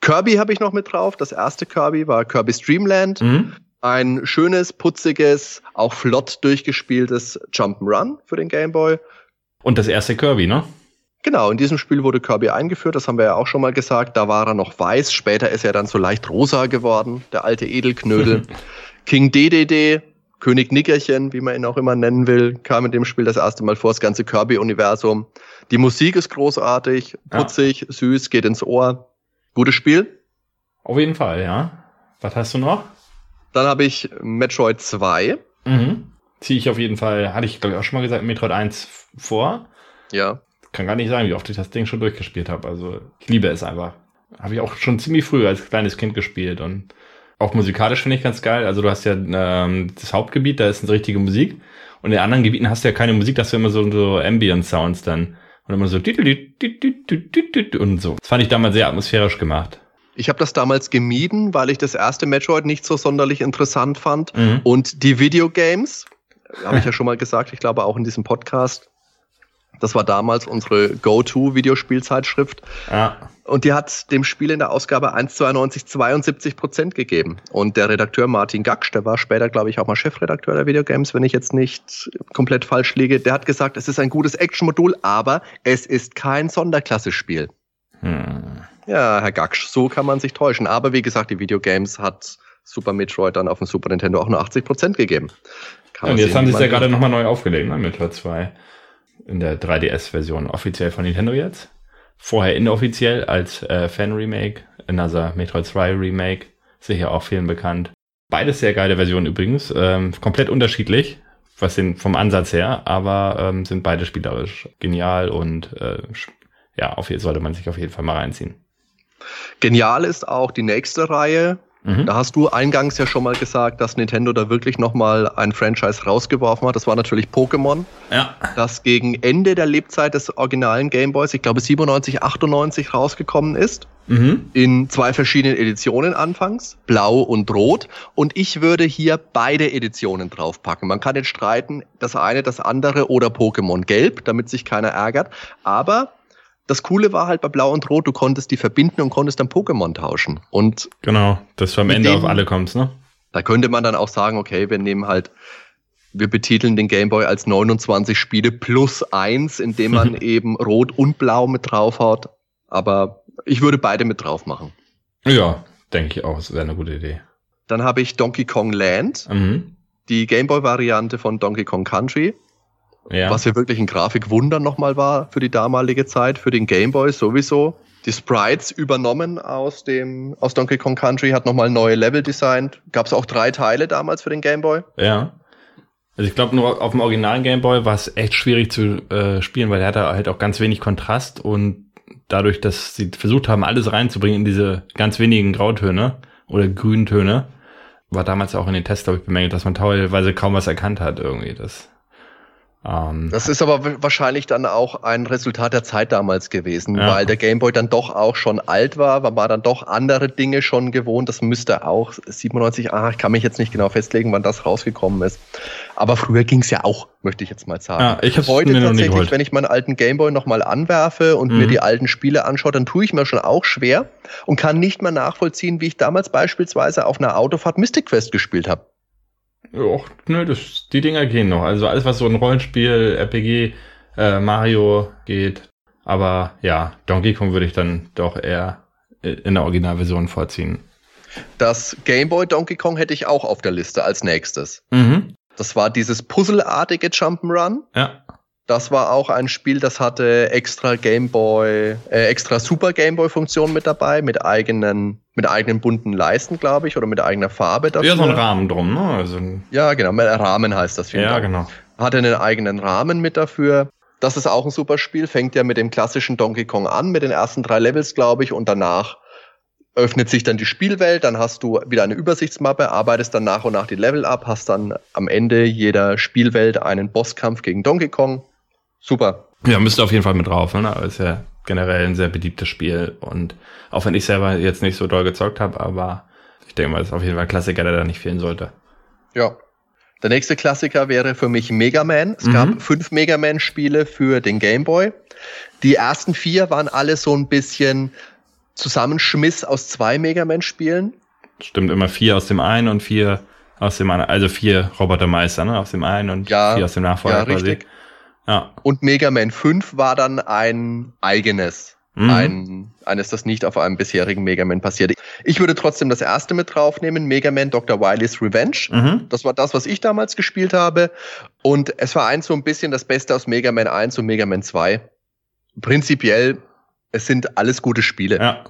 Kirby habe ich noch mit drauf. Das erste Kirby war Kirby's Dreamland. Mhm. Ein schönes, putziges, auch flott durchgespieltes Jump'n'Run für den Game Boy. Und das erste Kirby, ne? Genau, in diesem Spiel wurde Kirby eingeführt, das haben wir ja auch schon mal gesagt. Da war er noch weiß, später ist er dann so leicht rosa geworden, der alte Edelknödel. King DDD, König Nickerchen, wie man ihn auch immer nennen will, kam in dem Spiel das erste Mal vor, das ganze Kirby-Universum. Die Musik ist großartig, putzig, ja. süß, geht ins Ohr. Gutes Spiel. Auf jeden Fall, ja. Was hast du noch? Dann habe ich Metroid 2. Mhm. Ziehe ich auf jeden Fall, hatte ich glaube ich auch schon mal gesagt, Metroid 1 vor. Ja. Kann gar nicht sagen, wie oft ich das Ding schon durchgespielt habe. Also ich liebe es einfach. Habe ich auch schon ziemlich früh als kleines Kind gespielt und auch musikalisch finde ich ganz geil. Also du hast ja ähm, das Hauptgebiet, da ist eine richtige Musik und in anderen Gebieten hast du ja keine Musik, das sind immer so, so Ambient Sounds dann und immer so und so. Das fand ich damals sehr atmosphärisch gemacht. Ich habe das damals gemieden, weil ich das erste Metroid nicht so sonderlich interessant fand mhm. und die Videogames, habe ich ja schon mal gesagt, ich glaube auch in diesem Podcast, das war damals unsere Go-To-Videospielzeitschrift. Ja. Und die hat dem Spiel in der Ausgabe 1,92 72 Prozent gegeben. Und der Redakteur Martin Gaksch, der war später, glaube ich, auch mal Chefredakteur der Videogames, wenn ich jetzt nicht komplett falsch liege, der hat gesagt, es ist ein gutes Action-Modul, aber es ist kein Sonderklasse-Spiel. Hm. Ja, Herr Gaksch, so kann man sich täuschen. Aber wie gesagt, die Videogames hat Super Metroid dann auf dem Super Nintendo auch nur 80 Prozent gegeben. Kann und jetzt haben sie es ja gerade nochmal neu aufgelegt, ne, Metroid 2 in der 3DS-Version offiziell von Nintendo jetzt. Vorher inoffiziell als äh, Fan-Remake, Another Metroid 2 Remake, sicher auch vielen bekannt. Beides sehr geile Versionen übrigens, ähm, komplett unterschiedlich, was den vom Ansatz her, aber ähm, sind beide spielerisch genial und äh, ja, auf jeden sollte man sich auf jeden Fall mal reinziehen. Genial ist auch die nächste Reihe, Mhm. Da hast du eingangs ja schon mal gesagt, dass Nintendo da wirklich nochmal ein Franchise rausgeworfen hat. Das war natürlich Pokémon. Ja. Das gegen Ende der Lebzeit des originalen Gameboys, ich glaube 97, 98 rausgekommen ist. Mhm. In zwei verschiedenen Editionen anfangs, blau und rot. Und ich würde hier beide Editionen draufpacken. Man kann jetzt streiten, das eine, das andere oder Pokémon gelb, damit sich keiner ärgert. Aber das Coole war halt bei Blau und Rot, du konntest die verbinden und konntest dann Pokémon tauschen. Und genau, dass du am Ende dem, auf alle kommst, ne? Da könnte man dann auch sagen, okay, wir nehmen halt, wir betiteln den Gameboy als 29 Spiele plus eins, indem man eben Rot und Blau mit draufhaut. Aber ich würde beide mit drauf machen. Ja, denke ich auch, das wäre eine gute Idee. Dann habe ich Donkey Kong Land, mhm. die Gameboy-Variante von Donkey Kong Country. Ja. Was ja wirklich ein Grafikwunder nochmal war für die damalige Zeit, für den Gameboy sowieso. Die Sprites übernommen aus dem aus Donkey Kong Country, hat nochmal neue Level designt. Gab es auch drei Teile damals für den Gameboy. Ja. Also ich glaube, nur auf dem originalen Gameboy war es echt schwierig zu äh, spielen, weil er hatte halt auch ganz wenig Kontrast und dadurch, dass sie versucht haben, alles reinzubringen in diese ganz wenigen Grautöne oder Grüntöne, war damals auch in den Tests, glaube ich, bemängelt, dass man teilweise kaum was erkannt hat irgendwie. Das das ist aber wahrscheinlich dann auch ein Resultat der Zeit damals gewesen, ja. weil der Gameboy dann doch auch schon alt war, man war dann doch andere Dinge schon gewohnt. Das müsste auch 97, ah, ich kann mich jetzt nicht genau festlegen, wann das rausgekommen ist. Aber früher ging es ja auch, möchte ich jetzt mal sagen. Ja, ich Heute tatsächlich, wenn ich meinen alten Gameboy nochmal anwerfe und mhm. mir die alten Spiele anschaue, dann tue ich mir schon auch schwer und kann nicht mehr nachvollziehen, wie ich damals beispielsweise auf einer Autofahrt Mystic Quest gespielt habe. Och, nö, das, die Dinger gehen noch. Also alles, was so ein Rollenspiel, RPG, äh, Mario geht. Aber ja, Donkey Kong würde ich dann doch eher in der Originalversion vorziehen. Das Game Boy Donkey Kong hätte ich auch auf der Liste als nächstes. Mhm. Das war dieses puzzelartige Jump'n'Run. Ja. Das war auch ein Spiel, das hatte extra Gameboy, äh, extra Super Gameboy-Funktion mit dabei, mit eigenen, mit eigenen bunten Leisten, glaube ich, oder mit eigener Farbe dafür. Ja, so ein Rahmen drum, ne? Also ja, genau, Rahmen heißt das. Ja, Dank. genau. Hatte einen eigenen Rahmen mit dafür. Das ist auch ein super Spiel, fängt ja mit dem klassischen Donkey Kong an, mit den ersten drei Levels, glaube ich, und danach öffnet sich dann die Spielwelt, dann hast du wieder eine Übersichtsmappe, arbeitest dann nach und nach die Level ab, hast dann am Ende jeder Spielwelt einen Bosskampf gegen Donkey Kong Super. Ja, müsste auf jeden Fall mit drauf. Ne? Aber ist ja generell ein sehr beliebtes Spiel. Und auch wenn ich selber jetzt nicht so doll gezockt habe, aber ich denke mal, das ist auf jeden Fall ein Klassiker, der da nicht fehlen sollte. Ja. Der nächste Klassiker wäre für mich Mega Man. Es mhm. gab fünf Mega Man-Spiele für den Game Boy. Die ersten vier waren alle so ein bisschen Zusammenschmiss aus zwei Mega Man-Spielen. Stimmt, immer vier aus dem einen und vier aus dem anderen. Also vier Robotermeister, ne? Aus dem einen und ja, vier aus dem Nachfolger ja, quasi. Richtig. Ja. Und Mega Man 5 war dann ein eigenes. Mhm. Ein, eines, das nicht auf einem bisherigen Mega Man passiert. Ich würde trotzdem das erste mit draufnehmen, Mega Man Dr. Wily's Revenge. Mhm. Das war das, was ich damals gespielt habe. Und es war eins so ein bisschen das Beste aus Mega Man 1 und Mega Man 2. Prinzipiell, es sind alles gute Spiele. Ja.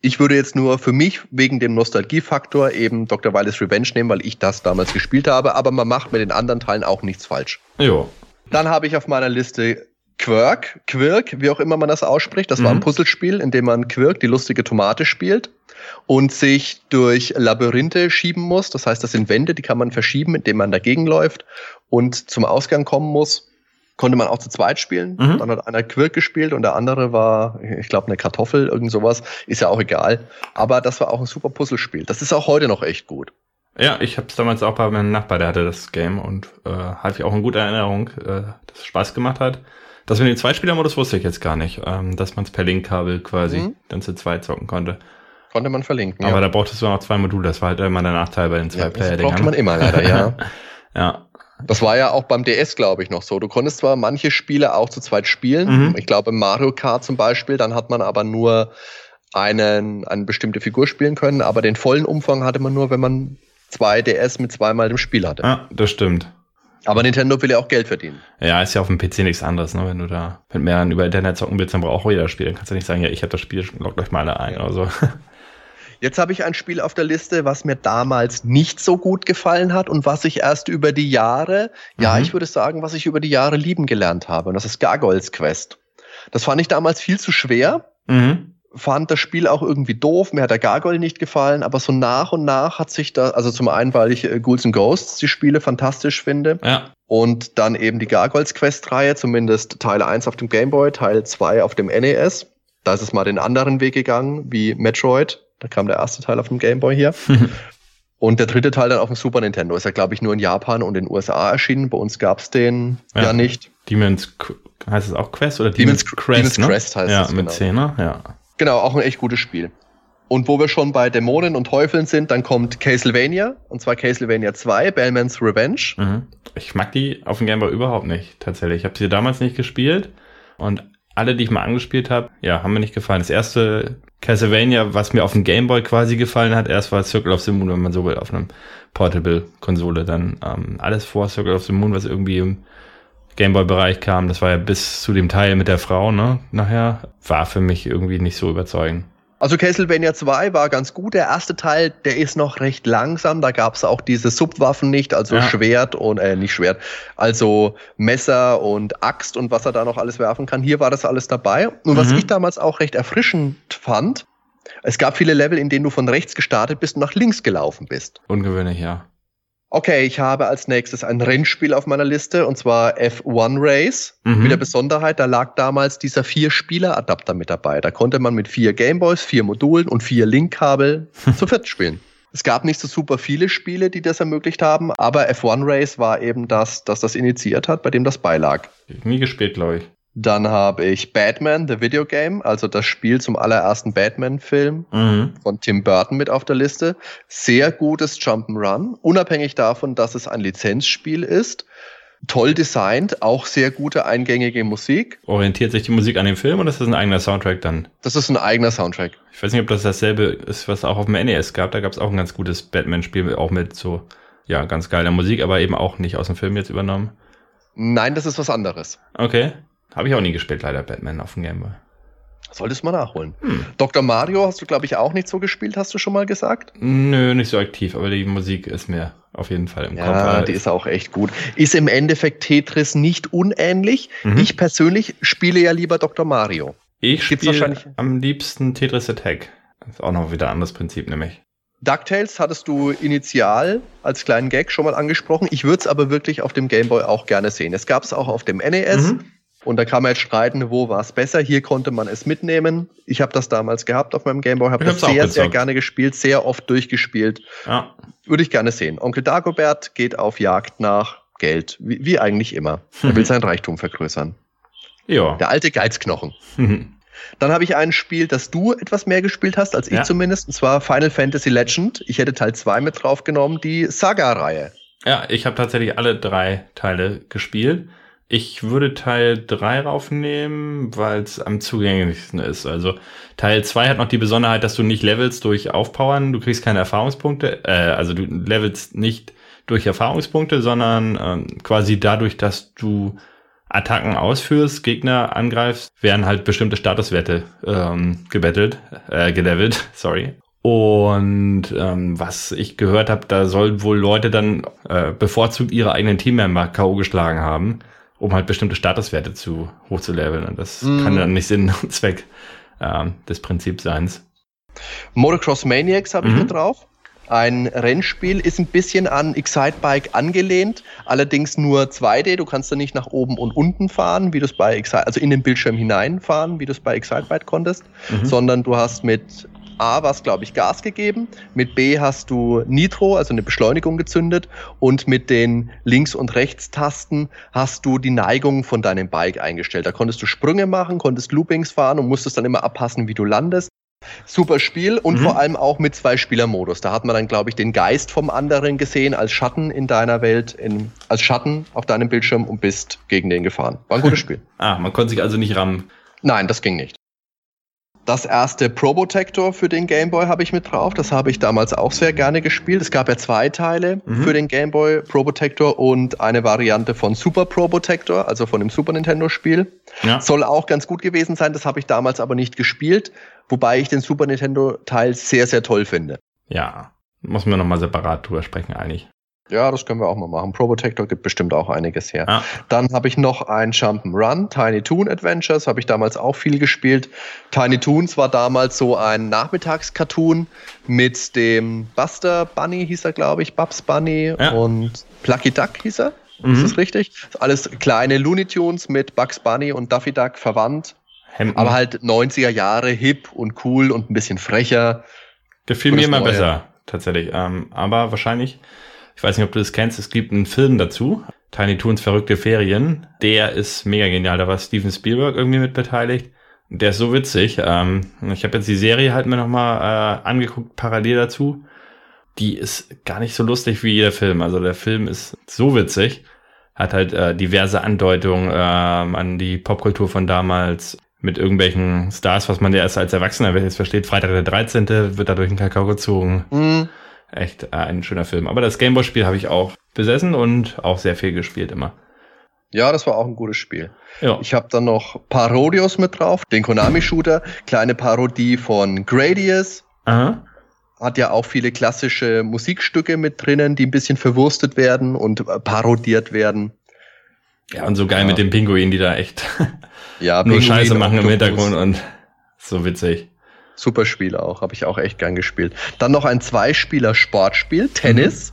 Ich würde jetzt nur für mich wegen dem Nostalgiefaktor eben Dr. Wily's Revenge nehmen, weil ich das damals gespielt habe, aber man macht mit den anderen Teilen auch nichts falsch. Jo, dann habe ich auf meiner Liste Quirk, Quirk, wie auch immer man das ausspricht. Das mhm. war ein mhm. Puzzlespiel, in dem man Quirk, die lustige Tomate, spielt und sich durch Labyrinthe schieben muss. Das heißt, das sind Wände, die kann man verschieben, indem man dagegen läuft und zum Ausgang kommen muss. Konnte man auch zu zweit spielen. Mhm. Dann hat einer Quirk gespielt und der andere war, ich glaube, eine Kartoffel, irgend sowas. Ist ja auch egal. Aber das war auch ein super Puzzlespiel. Das ist auch heute noch echt gut. Ja, ich habe es damals auch bei meinem Nachbar, der hatte das Game und äh, hatte ich auch in guter Erinnerung, äh, dass es Spaß gemacht hat. Das mit dem Zweispielermodus wusste ich jetzt gar nicht, ähm, dass man es per Linkkabel quasi mhm. dann zu zweit zocken konnte. Konnte man verlinken. Aber ja. da brauchtest du noch zwei Module, das war halt immer der Nachteil bei den zwei ja, player Das brauchte man immer leider, ja. ja. Das war ja auch beim DS, glaube ich, noch so. Du konntest zwar manche Spiele auch zu zweit spielen. Mhm. Ich glaube, Mario Kart zum Beispiel, dann hat man aber nur einen, eine bestimmte Figur spielen können, aber den vollen Umfang hatte man nur, wenn man zwei DS mit zweimal dem Spiel hatte. Ja, das stimmt. Aber Nintendo will ja auch Geld verdienen. Ja, ist ja auf dem PC nichts anderes, ne? Wenn du da mit mehreren über Internet zocken willst, dann braucht auch jeder Spiel. Dann kannst du nicht sagen, ja, ich habe das Spiel, loggt euch mal alle ein oder so. Jetzt habe ich ein Spiel auf der Liste, was mir damals nicht so gut gefallen hat und was ich erst über die Jahre, mhm. ja, ich würde sagen, was ich über die Jahre lieben gelernt habe. Und das ist Gargoyles Quest. Das fand ich damals viel zu schwer. Mhm fand das Spiel auch irgendwie doof. Mir hat der Gargoyle nicht gefallen, aber so nach und nach hat sich da, also zum einen, weil ich äh, Ghouls and Ghosts die Spiele fantastisch finde. Ja. Und dann eben die Gargoyles Quest-Reihe, zumindest Teil 1 auf dem Game Boy, Teil 2 auf dem NES. Da ist es mal den anderen Weg gegangen, wie Metroid. Da kam der erste Teil auf dem Game Boy hier. und der dritte Teil dann auf dem Super Nintendo. Ist ja, glaube ich, nur in Japan und in den USA erschienen. Bei uns gab's den ja, ja nicht. Demon's, heißt es auch Quest oder Demon's, Demon's Crest? Demon's ne? Crest heißt ja, es. Ja, mit genau. 10, ne? Ja. Genau, auch ein echt gutes Spiel. Und wo wir schon bei Dämonen und Teufeln sind, dann kommt Castlevania, und zwar Castlevania 2, Bellman's Revenge. Mhm. Ich mag die auf dem Gameboy überhaupt nicht, tatsächlich. Ich habe sie damals nicht gespielt und alle, die ich mal angespielt habe, ja, haben mir nicht gefallen. Das erste Castlevania, was mir auf dem Gameboy quasi gefallen hat, erst war Circle of the Moon, wenn man so will, auf einem Portable-Konsole. Dann ähm, alles vor Circle of the Moon, was irgendwie im Gameboy-Bereich kam, das war ja bis zu dem Teil mit der Frau, ne, nachher, war für mich irgendwie nicht so überzeugend. Also Castlevania 2 war ganz gut. Der erste Teil, der ist noch recht langsam. Da gab es auch diese Subwaffen nicht, also ja. Schwert und, äh, nicht Schwert, also Messer und Axt und was er da noch alles werfen kann. Hier war das alles dabei. Und mhm. was ich damals auch recht erfrischend fand, es gab viele Level, in denen du von rechts gestartet bist und nach links gelaufen bist. Ungewöhnlich, ja. Okay, ich habe als nächstes ein Rennspiel auf meiner Liste und zwar F1 Race. Mhm. Mit der Besonderheit, da lag damals dieser Vier-Spieler-Adapter mit dabei. Da konnte man mit vier Gameboys, vier Modulen und vier Link-Kabel zu viert spielen. Es gab nicht so super viele Spiele, die das ermöglicht haben, aber F1 Race war eben das, das das initiiert hat, bei dem das beilag. Nie gespielt, glaube ich. Dann habe ich Batman, The Video Game, also das Spiel zum allerersten Batman-Film mhm. von Tim Burton mit auf der Liste. Sehr gutes Jump'n'Run, unabhängig davon, dass es ein Lizenzspiel ist. Toll designt, auch sehr gute eingängige Musik. Orientiert sich die Musik an dem Film oder ist das ein eigener Soundtrack dann? Das ist ein eigener Soundtrack. Ich weiß nicht, ob das dasselbe ist, was auch auf dem NES gab. Da gab es auch ein ganz gutes Batman-Spiel, auch mit so, ja, ganz geiler Musik, aber eben auch nicht aus dem Film jetzt übernommen. Nein, das ist was anderes. Okay. Habe ich auch nie gespielt, leider, Batman auf dem Gameboy. Solltest du mal nachholen. Hm. Dr. Mario hast du, glaube ich, auch nicht so gespielt, hast du schon mal gesagt? Nö, nicht so aktiv, aber die Musik ist mir auf jeden Fall im ja, Kopf. Ja, die ist auch echt gut. Ist im Endeffekt Tetris nicht unähnlich. Mhm. Ich persönlich spiele ja lieber Dr. Mario. Ich spiele am liebsten Tetris Attack. Das ist auch noch wieder ein anderes Prinzip, nämlich. DuckTales hattest du initial als kleinen Gag schon mal angesprochen. Ich würde es aber wirklich auf dem Gameboy auch gerne sehen. Es gab es auch auf dem NES. Mhm. Und da kann man jetzt streiten, wo war es besser. Hier konnte man es mitnehmen. Ich habe das damals gehabt auf meinem Gameboy, habe das sehr, sehr gerne gespielt, sehr oft durchgespielt. Ja. Würde ich gerne sehen. Onkel Dagobert geht auf Jagd nach Geld, wie, wie eigentlich immer. Er will sein Reichtum vergrößern. Ja. Der alte Geizknochen. Dann habe ich ein Spiel, das du etwas mehr gespielt hast, als ich ja. zumindest, und zwar Final Fantasy Legend. Ich hätte Teil 2 mit draufgenommen, die Saga-Reihe. Ja, ich habe tatsächlich alle drei Teile gespielt. Ich würde Teil 3 raufnehmen, weil es am zugänglichsten ist. Also Teil 2 hat noch die Besonderheit, dass du nicht levelst durch Aufpowern, du kriegst keine Erfahrungspunkte, äh, also du levelst nicht durch Erfahrungspunkte, sondern ähm, quasi dadurch, dass du Attacken ausführst, Gegner angreifst, werden halt bestimmte Statuswerte ähm, gebettelt, äh, gelevelt, sorry. Und ähm, was ich gehört habe, da sollen wohl Leute dann äh, bevorzugt ihre eigenen Teammember K.O. geschlagen haben um halt bestimmte Statuswerte zu hochzuleveln. Und das mm. kann dann nicht Sinn und Zweck äh, des Prinzipseins. Motocross Maniacs habe ich mhm. mit drauf. Ein Rennspiel ist ein bisschen an Excitebike angelehnt, allerdings nur 2D. Du kannst da nicht nach oben und unten fahren, wie du es bei Excite, also in den Bildschirm hineinfahren, wie du es bei Excitebike konntest, mhm. sondern du hast mit A was, glaube ich, Gas gegeben, mit B hast du Nitro, also eine Beschleunigung gezündet und mit den Links- und Rechtstasten hast du die Neigung von deinem Bike eingestellt. Da konntest du Sprünge machen, konntest Loopings fahren und musstest dann immer abpassen, wie du landest. Super Spiel und mhm. vor allem auch mit zwei Spieler-Modus. Da hat man dann, glaube ich, den Geist vom anderen gesehen als Schatten in deiner Welt, in, als Schatten auf deinem Bildschirm und bist gegen den gefahren. War ein gutes Spiel. ah, man konnte sich also nicht rammen. Nein, das ging nicht. Das erste Probotector für den Game Boy habe ich mit drauf. Das habe ich damals auch sehr gerne gespielt. Es gab ja zwei Teile mhm. für den Game Boy Probotector und eine Variante von Super Probotector, also von dem Super Nintendo Spiel. Ja. Soll auch ganz gut gewesen sein. Das habe ich damals aber nicht gespielt, wobei ich den Super Nintendo Teil sehr, sehr toll finde. Ja, muss man nochmal separat drüber sprechen eigentlich. Ja, das können wir auch mal machen. Probotector gibt bestimmt auch einiges her. Ah. Dann habe ich noch ein Jump'n'Run, Tiny Toon Adventures, habe ich damals auch viel gespielt. Tiny Toons war damals so ein Nachmittagscartoon mit dem Buster Bunny, hieß er, glaube ich, Bubs Bunny ja. und Plucky Duck hieß er. Mhm. Ist das richtig? Alles kleine Looney Tunes mit Bugs Bunny und Duffy Duck verwandt. Hemden. Aber halt 90er Jahre, hip und cool und ein bisschen frecher. Gefiel mir immer besser, tatsächlich. Ähm, aber wahrscheinlich ich weiß nicht, ob du das kennst, es gibt einen Film dazu, Tiny Toons verrückte Ferien. Der ist mega genial, da war Steven Spielberg irgendwie mit beteiligt. Der ist so witzig. Ähm, ich habe jetzt die Serie halt mir nochmal äh, angeguckt, parallel dazu. Die ist gar nicht so lustig wie der Film. Also der Film ist so witzig, hat halt äh, diverse Andeutungen äh, an die Popkultur von damals mit irgendwelchen Stars, was man ja erst als Erwachsener jetzt versteht. Freitag der 13. wird da durch den Kakao gezogen. Mhm echt äh, ein schöner Film. Aber das Gameboy-Spiel habe ich auch besessen und auch sehr viel gespielt immer. Ja, das war auch ein gutes Spiel. Ja. Ich habe dann noch Parodios mit drauf, den Konami-Shooter, kleine Parodie von Gradius. Aha. Hat ja auch viele klassische Musikstücke mit drinnen, die ein bisschen verwurstet werden und äh, parodiert werden. Ja, und so geil ja. mit den Pinguinen, die da echt ja, nur Scheiße machen im Hintergrund und so witzig. Super Spiel auch, habe ich auch echt gern gespielt. Dann noch ein Zweispieler-Sportspiel, Tennis.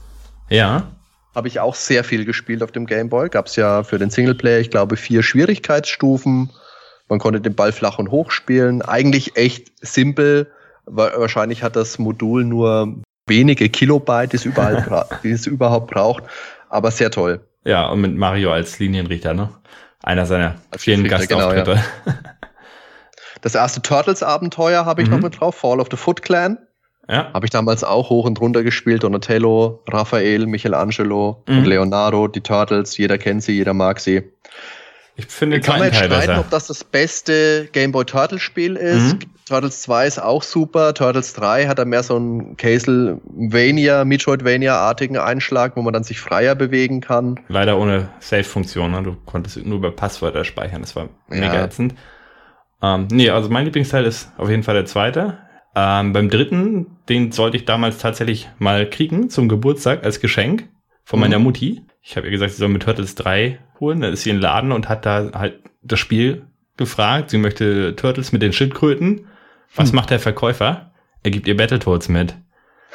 Mhm. Ja. Habe ich auch sehr viel gespielt auf dem Gameboy. Gab es ja für den Singleplayer, ich glaube, vier Schwierigkeitsstufen. Man konnte den Ball flach und hoch spielen. Eigentlich echt simpel. Wahrscheinlich hat das Modul nur wenige Kilobyte, die es, überall die es überhaupt braucht. Aber sehr toll. Ja, und mit Mario als Linienrichter, ne? Einer seiner als vielen Gastauftritte. Genau, ja. Das erste Turtles-Abenteuer habe ich mhm. noch mit drauf, Fall of the Foot Clan. Ja. Habe ich damals auch hoch und runter gespielt. Donatello, Raphael, Michelangelo mhm. und Leonardo, die Turtles. Jeder kennt sie, jeder mag sie. Ich finde Kann man jetzt streiten, besser. ob das das beste Game Boy Turtles Spiel ist. Mhm. Turtles 2 ist auch super. Turtles 3 hat da mehr so einen Castlevania, Metroidvania-artigen Einschlag, wo man dann sich freier bewegen kann. Leider ohne Save-Funktion. Ne? Du konntest nur über Passwörter speichern. Das war mega ja. ätzend. Ähm, nee, also mein Lieblingsteil ist auf jeden Fall der zweite. Ähm, beim dritten, den sollte ich damals tatsächlich mal kriegen zum Geburtstag als Geschenk von mhm. meiner Mutti. Ich habe ihr gesagt, sie soll mit Turtles 3 holen. Dann ist sie in den Laden und hat da halt das Spiel gefragt. Sie möchte Turtles mit den Schildkröten. Was hm. macht der Verkäufer? Er gibt ihr Battletoads mit.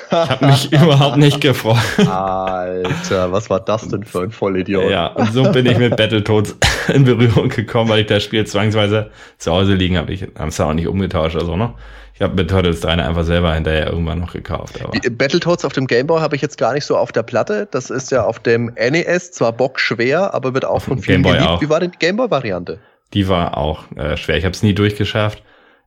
Ich habe mich überhaupt nicht gefreut. Alter, was war das denn für ein Vollidiot? Ja, und so bin ich mit Battletoads in Berührung gekommen, weil ich das Spiel zwangsweise zu Hause liegen habe. Ich habe es auch nicht umgetauscht oder so, ne? Ich habe mit Turtles 3 einfach selber hinterher irgendwann noch gekauft. Aber. Battletoads auf dem Gameboy habe ich jetzt gar nicht so auf der Platte. Das ist ja auf dem NES zwar bockschwer, aber wird auch auf von vielen geliebt. Auch. Wie war denn die Gameboy-Variante? Die war auch äh, schwer. Ich habe es nie durchgeschafft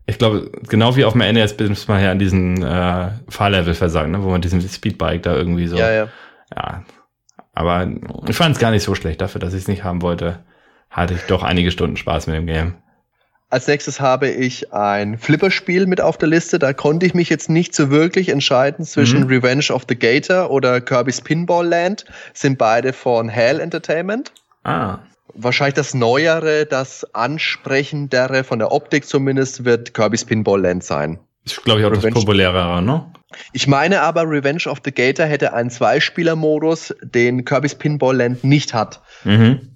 ich glaube, genau wie auf dem NES bis man ja an diesen äh, Fahrlevel versagt, ne? wo man diesen Speedbike da irgendwie so. Ja, ja. Ja. Aber ich fand es gar nicht so schlecht. Dafür, dass ich es nicht haben wollte, hatte ich doch einige Stunden Spaß mit dem Game. Als nächstes habe ich ein Flipperspiel mit auf der Liste. Da konnte ich mich jetzt nicht so wirklich entscheiden zwischen mhm. Revenge of the Gator oder Kirby's Pinball Land. Sind beide von Hell Entertainment. Ah wahrscheinlich das Neuere, das Ansprechendere von der Optik zumindest wird Kirby's Pinball Land sein. Ist, glaube ich, auch Revenge. das populärere, ne? Ich meine aber, Revenge of the Gator hätte einen Zweispieler-Modus, den Kirby's Pinball Land nicht hat. Mhm.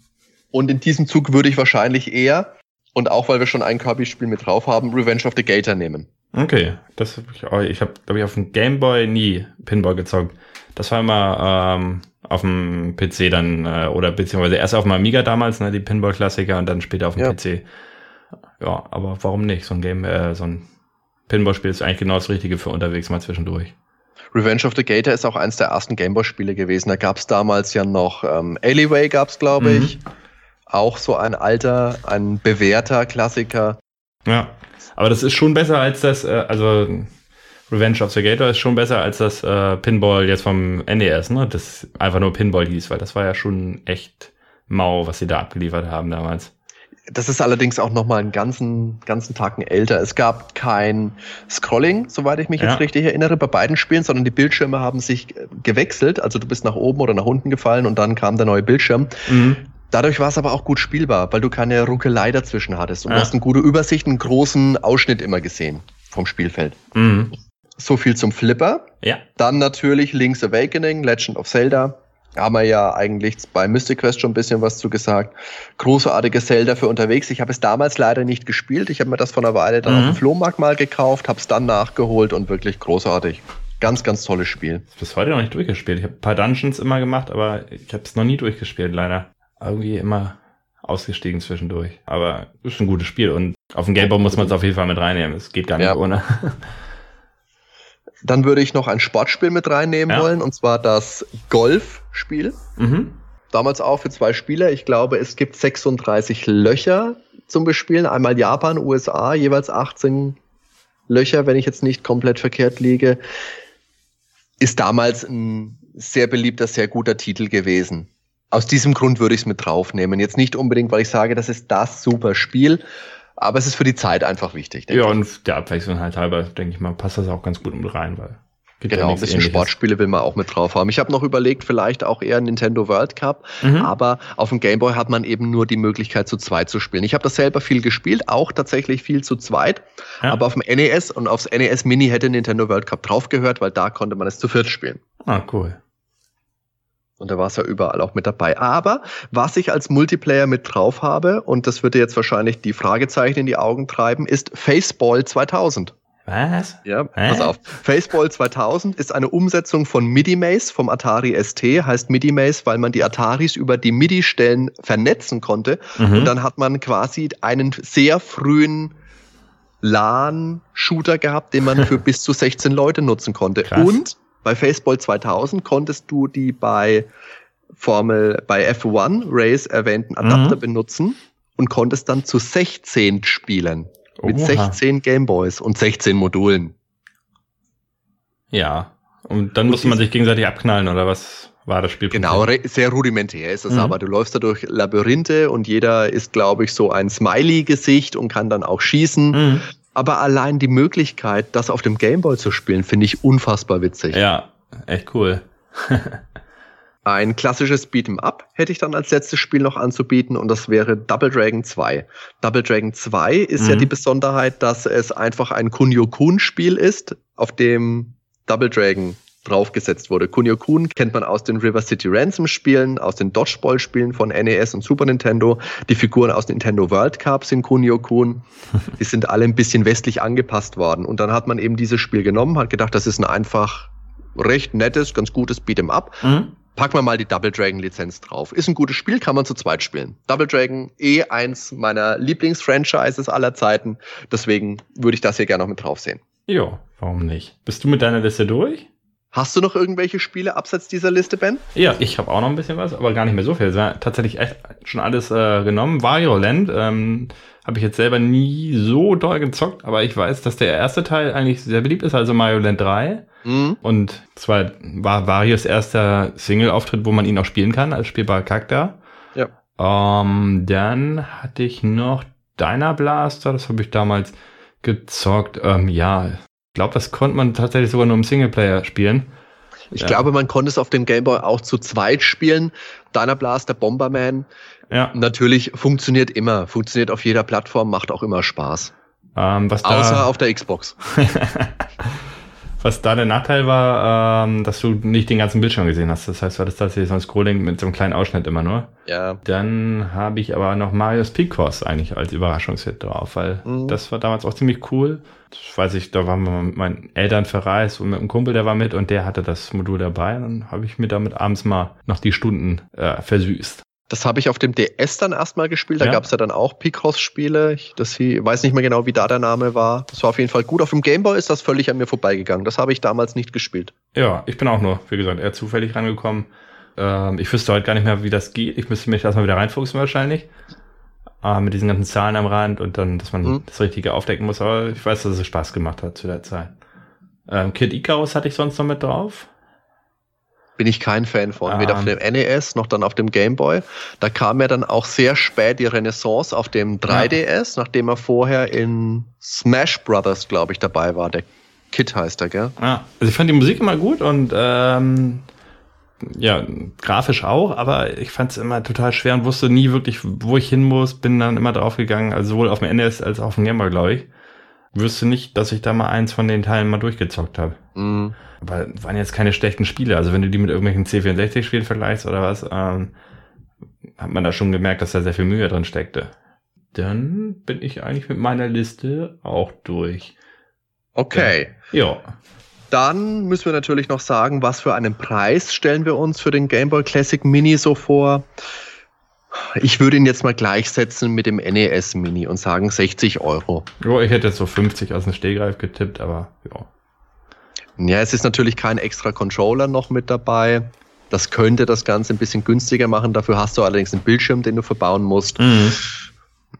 Und in diesem Zug würde ich wahrscheinlich eher, und auch weil wir schon ein Kirby-Spiel mit drauf haben, Revenge of the Gator nehmen. Okay, das hab ich, ich habe, glaube ich, auf dem Game Boy nie Pinball gezockt. Das war immer ähm, auf dem PC dann, äh, oder beziehungsweise erst auf dem Amiga damals, ne, die Pinball-Klassiker und dann später auf dem ja. PC. Ja, aber warum nicht? So ein Game, äh, so ein Pinball-Spiel ist eigentlich genau das Richtige für unterwegs mal zwischendurch. Revenge of the Gator ist auch eins der ersten Gameboy-Spiele gewesen. Da gab es damals ja noch ähm, Alleyway, gab es, glaube mhm. ich. Auch so ein alter, ein bewährter Klassiker. Ja, aber das ist schon besser als das, äh, also Revenge of the Gator ist schon besser als das äh, Pinball jetzt vom NES, ne? Das einfach nur Pinball hieß, weil das war ja schon echt mau, was sie da abgeliefert haben damals. Das ist allerdings auch noch mal einen ganzen, ganzen Tagen älter. Es gab kein Scrolling, soweit ich mich ja. jetzt richtig erinnere, bei beiden Spielen, sondern die Bildschirme haben sich äh, gewechselt. Also du bist nach oben oder nach unten gefallen und dann kam der neue Bildschirm. Mhm. Dadurch war es aber auch gut spielbar, weil du keine Ruckelei dazwischen hattest und ja. du hast eine gute Übersicht, einen großen Ausschnitt immer gesehen vom Spielfeld. Mhm. So viel zum Flipper. Ja. Dann natürlich Link's Awakening, Legend of Zelda. Haben wir ja eigentlich bei Mystic Quest schon ein bisschen was zu gesagt. Großartige Zelda für unterwegs. Ich habe es damals leider nicht gespielt. Ich habe mir das vor einer Weile dann mhm. auf dem Flohmarkt mal gekauft, habe es dann nachgeholt und wirklich großartig. Ganz, ganz tolles Spiel. Bis heute noch nicht durchgespielt. Ich habe ein paar Dungeons immer gemacht, aber ich habe es noch nie durchgespielt, leider. Irgendwie immer ausgestiegen zwischendurch. Aber ist ein gutes Spiel und auf dem Gameboy muss man es auf jeden Fall mit reinnehmen. Es geht gar nicht ja. ohne. Dann würde ich noch ein Sportspiel mit reinnehmen ja. wollen, und zwar das Golfspiel. Mhm. Damals auch für zwei Spieler. Ich glaube, es gibt 36 Löcher zum Bespielen. Einmal Japan, USA, jeweils 18 Löcher, wenn ich jetzt nicht komplett verkehrt liege. Ist damals ein sehr beliebter, sehr guter Titel gewesen. Aus diesem Grund würde ich es mit draufnehmen. Jetzt nicht unbedingt, weil ich sage, das ist das super Spiel, aber es ist für die Zeit einfach wichtig. Ja, und der Abwechslung halt halber, denke ich mal, passt das auch ganz gut mit rein, weil genau, ein bisschen ähnliches. Sportspiele will man auch mit drauf haben. Ich habe noch überlegt, vielleicht auch eher Nintendo World Cup, mhm. aber auf dem Game Boy hat man eben nur die Möglichkeit, zu zweit zu spielen. Ich habe das selber viel gespielt, auch tatsächlich viel zu zweit, ja. aber auf dem NES und aufs NES Mini hätte Nintendo World Cup draufgehört, weil da konnte man es zu viert spielen. Ah, cool. Und da war es ja überall auch mit dabei. Aber was ich als Multiplayer mit drauf habe, und das würde jetzt wahrscheinlich die Fragezeichen in die Augen treiben, ist Faceball 2000. Was? Ja, pass auf. Faceball 2000 ist eine Umsetzung von MIDI-Maze vom Atari ST. Heißt MIDI-Maze, weil man die Ataris über die MIDI-Stellen vernetzen konnte. Mhm. Und dann hat man quasi einen sehr frühen LAN-Shooter gehabt, den man für bis zu 16 Leute nutzen konnte. Krass. Und bei Faceball 2000 konntest du die bei Formel, bei F1 Race erwähnten Adapter mhm. benutzen und konntest dann zu 16 spielen. Mit Oha. 16 Gameboys und 16 Modulen. Ja. Und dann musste man sich gegenseitig abknallen, oder was war das Spiel? Genau, sehr rudimentär ist es mhm. aber. Du läufst da durch Labyrinthe und jeder ist, glaube ich, so ein Smiley-Gesicht und kann dann auch schießen. Mhm. Aber allein die Möglichkeit, das auf dem Gameboy zu spielen, finde ich unfassbar witzig. Ja, echt cool. Ein klassisches Beat'em Up hätte ich dann als letztes Spiel noch anzubieten und das wäre Double Dragon 2. Double Dragon 2 ist mhm. ja die Besonderheit, dass es einfach ein Kunio-Kun-Spiel ist, auf dem Double Dragon draufgesetzt wurde. Kunio Kun kennt man aus den River City Ransom Spielen, aus den Dodgeball Spielen von NES und Super Nintendo. Die Figuren aus Nintendo World Cup sind Kunio Kun. Die sind alle ein bisschen westlich angepasst worden. Und dann hat man eben dieses Spiel genommen, hat gedacht, das ist ein einfach recht nettes, ganz gutes Beat'em Up. Mhm. Packen wir mal die Double Dragon Lizenz drauf. Ist ein gutes Spiel, kann man zu zweit spielen. Double Dragon, eh eins meiner Lieblingsfranchises aller Zeiten. Deswegen würde ich das hier gerne noch mit drauf sehen. Jo, warum nicht? Bist du mit deiner Liste durch? Hast du noch irgendwelche Spiele abseits dieser Liste, Ben? Ja, ich habe auch noch ein bisschen was, aber gar nicht mehr so viel. Es war tatsächlich echt schon alles äh, genommen. Wario Land ähm, habe ich jetzt selber nie so doll gezockt, aber ich weiß, dass der erste Teil eigentlich sehr beliebt ist, also Mario Land 3. Mhm. Und zwar war Varios erster Single-Auftritt, wo man ihn auch spielen kann, als spielbarer Charakter. Ja. Ähm, dann hatte ich noch Dyna Blaster, das habe ich damals gezockt. Ähm, ja, glaube, das konnte man tatsächlich sogar nur im Singleplayer spielen. Ich ja. glaube, man konnte es auf dem Gameboy auch zu zweit spielen. Dyna Blaster, Bomberman. Ja. Natürlich funktioniert immer, funktioniert auf jeder Plattform, macht auch immer Spaß. Ähm, Außer da, auf der Xbox. Was da der Nachteil war, ähm, dass du nicht den ganzen Bildschirm gesehen hast. Das heißt, du hattest tatsächlich so ein Scrolling mit so einem kleinen Ausschnitt immer nur. Ja. Dann habe ich aber noch Marius Picross eigentlich als Überraschungshit drauf, weil mhm. das war damals auch ziemlich cool. Das weiß ich, da waren wir mit meinen Eltern verreist und mit einem Kumpel, der war mit und der hatte das Modul dabei. Dann habe ich mir damit abends mal noch die Stunden äh, versüßt. Das habe ich auf dem DS dann erstmal gespielt. Da ja. gab es ja dann auch Picross-Spiele. Ich das hier, weiß nicht mehr genau, wie da der Name war. Das war auf jeden Fall gut. Auf dem Gameboy ist das völlig an mir vorbeigegangen. Das habe ich damals nicht gespielt. Ja, ich bin auch nur, wie gesagt, eher zufällig rangekommen. Ähm, ich wüsste heute gar nicht mehr, wie das geht. Ich müsste mich erstmal wieder reinfuchsen wahrscheinlich. Äh, mit diesen ganzen Zahlen am Rand und dann, dass man mhm. das Richtige aufdecken muss. Aber ich weiß, dass es Spaß gemacht hat zu der Zeit. Ähm, Kid Icarus hatte ich sonst noch mit drauf bin ich kein Fan von. Weder auf dem NES noch dann auf dem Game Boy. Da kam ja dann auch sehr spät die Renaissance auf dem 3DS, ja. nachdem er vorher in Smash Brothers, glaube ich, dabei war. Der Kid heißt er, gell? Ja, also ich fand die Musik immer gut und ähm, ja, grafisch auch, aber ich fand es immer total schwer und wusste nie wirklich, wo ich hin muss. Bin dann immer draufgegangen, also sowohl auf dem NES als auch auf dem Game Boy, glaube ich. Wüsste nicht, dass ich da mal eins von den Teilen mal durchgezockt habe. Mhm. Aber waren jetzt keine schlechten Spiele. Also wenn du die mit irgendwelchen C64-Spielen vergleichst oder was, ähm, hat man da schon gemerkt, dass da sehr viel Mühe drin steckte. Dann bin ich eigentlich mit meiner Liste auch durch. Okay. Ja. Dann müssen wir natürlich noch sagen, was für einen Preis stellen wir uns für den Game Boy Classic Mini so vor. Ich würde ihn jetzt mal gleichsetzen mit dem NES Mini und sagen 60 Euro. Ja, ich hätte jetzt so 50 aus dem Stehgreif getippt, aber ja. Ja, es ist natürlich kein extra Controller noch mit dabei. Das könnte das Ganze ein bisschen günstiger machen. Dafür hast du allerdings einen Bildschirm, den du verbauen musst. Mhm.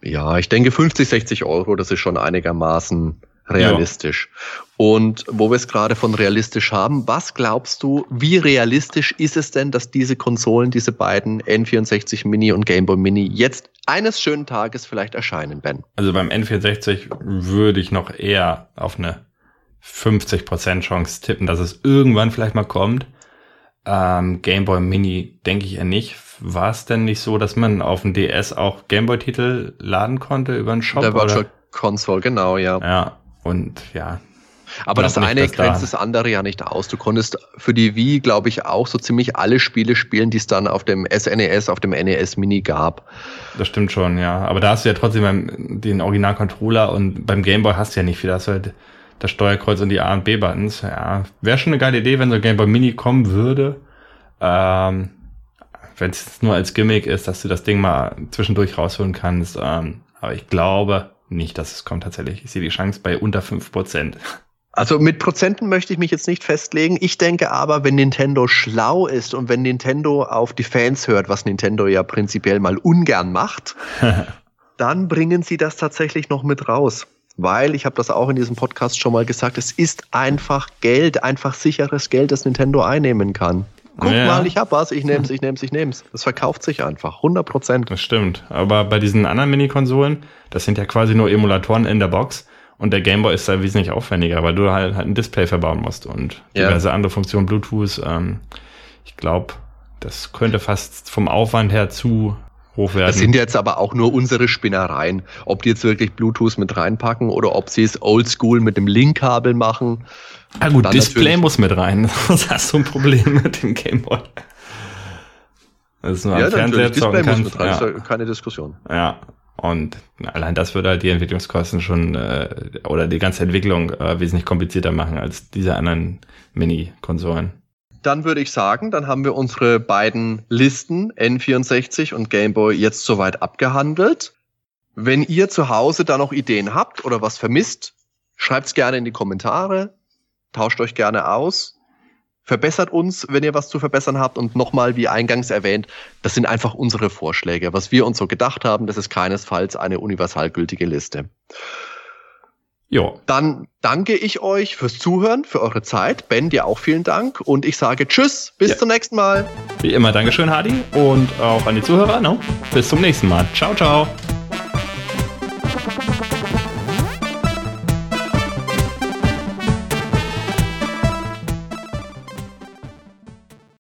Ja, ich denke 50, 60 Euro, das ist schon einigermaßen realistisch. Ja. Und wo wir es gerade von realistisch haben, was glaubst du, wie realistisch ist es denn, dass diese Konsolen, diese beiden N64 Mini und Game Boy Mini jetzt eines schönen Tages vielleicht erscheinen, Ben? Also beim N64 würde ich noch eher auf eine 50% Chance tippen, dass es irgendwann vielleicht mal kommt. Ähm, Game Boy Mini denke ich ja nicht. War es denn nicht so, dass man auf dem DS auch Game Boy Titel laden konnte über einen Shop? Der Virtual oder? Console, genau, ja. Ja, und ja, aber das eine grenzt das andere ja nicht aus. Du konntest für die Wii, glaube ich, auch so ziemlich alle Spiele spielen, die es dann auf dem SNES, e auf dem NES Mini gab. Das stimmt schon, ja. Aber da hast du ja trotzdem beim, den Original-Controller und beim Gameboy hast du ja nicht viel. Da hast du halt das Steuerkreuz und die A und B-Buttons. Ja, wäre schon eine geile Idee, wenn so ein Gameboy Mini kommen würde. Ähm, wenn es nur als Gimmick ist, dass du das Ding mal zwischendurch rausholen kannst. Ähm, aber ich glaube nicht, dass es kommt tatsächlich. Ich sehe die Chance bei unter fünf Prozent. Also mit Prozenten möchte ich mich jetzt nicht festlegen. Ich denke aber, wenn Nintendo schlau ist und wenn Nintendo auf die Fans hört, was Nintendo ja prinzipiell mal ungern macht, dann bringen sie das tatsächlich noch mit raus. Weil, ich habe das auch in diesem Podcast schon mal gesagt, es ist einfach Geld, einfach sicheres Geld, das Nintendo einnehmen kann. Guck ja. mal, ich hab was, ich nehm's, ich nehm's, ich nehm's. Das verkauft sich einfach, 100 Prozent. Das stimmt. Aber bei diesen anderen Mini-Konsolen, das sind ja quasi nur Emulatoren in der Box und der Gameboy ist da wesentlich aufwendiger, weil du halt, halt ein Display verbauen musst und ja. diverse andere Funktionen, Bluetooth. Ähm, ich glaube, das könnte fast vom Aufwand her zu hoch werden. Das sind jetzt aber auch nur unsere Spinnereien. Ob die jetzt wirklich Bluetooth mit reinpacken oder ob sie es oldschool mit dem Link-Kabel machen. Ah gut, Display muss mit rein. Sonst hast du ein Problem mit dem Gameboy. Das ist nur ja, am Fernseher Display muss mit rein, ja. ist ja keine Diskussion. Ja, und allein das würde halt die Entwicklungskosten schon äh, oder die ganze Entwicklung äh, wesentlich komplizierter machen als diese anderen Mini-Konsolen. Dann würde ich sagen, dann haben wir unsere beiden Listen N64 und Game Boy jetzt soweit abgehandelt. Wenn ihr zu Hause da noch Ideen habt oder was vermisst, schreibt's gerne in die Kommentare, tauscht euch gerne aus verbessert uns, wenn ihr was zu verbessern habt. Und nochmal, wie eingangs erwähnt, das sind einfach unsere Vorschläge. Was wir uns so gedacht haben, das ist keinesfalls eine universal gültige Liste. Jo. Dann danke ich euch fürs Zuhören, für eure Zeit. Ben, dir auch vielen Dank. Und ich sage Tschüss, bis ja. zum nächsten Mal. Wie immer, Dankeschön, Hadi. Und auch an die Zuhörer. No? Bis zum nächsten Mal. Ciao, ciao.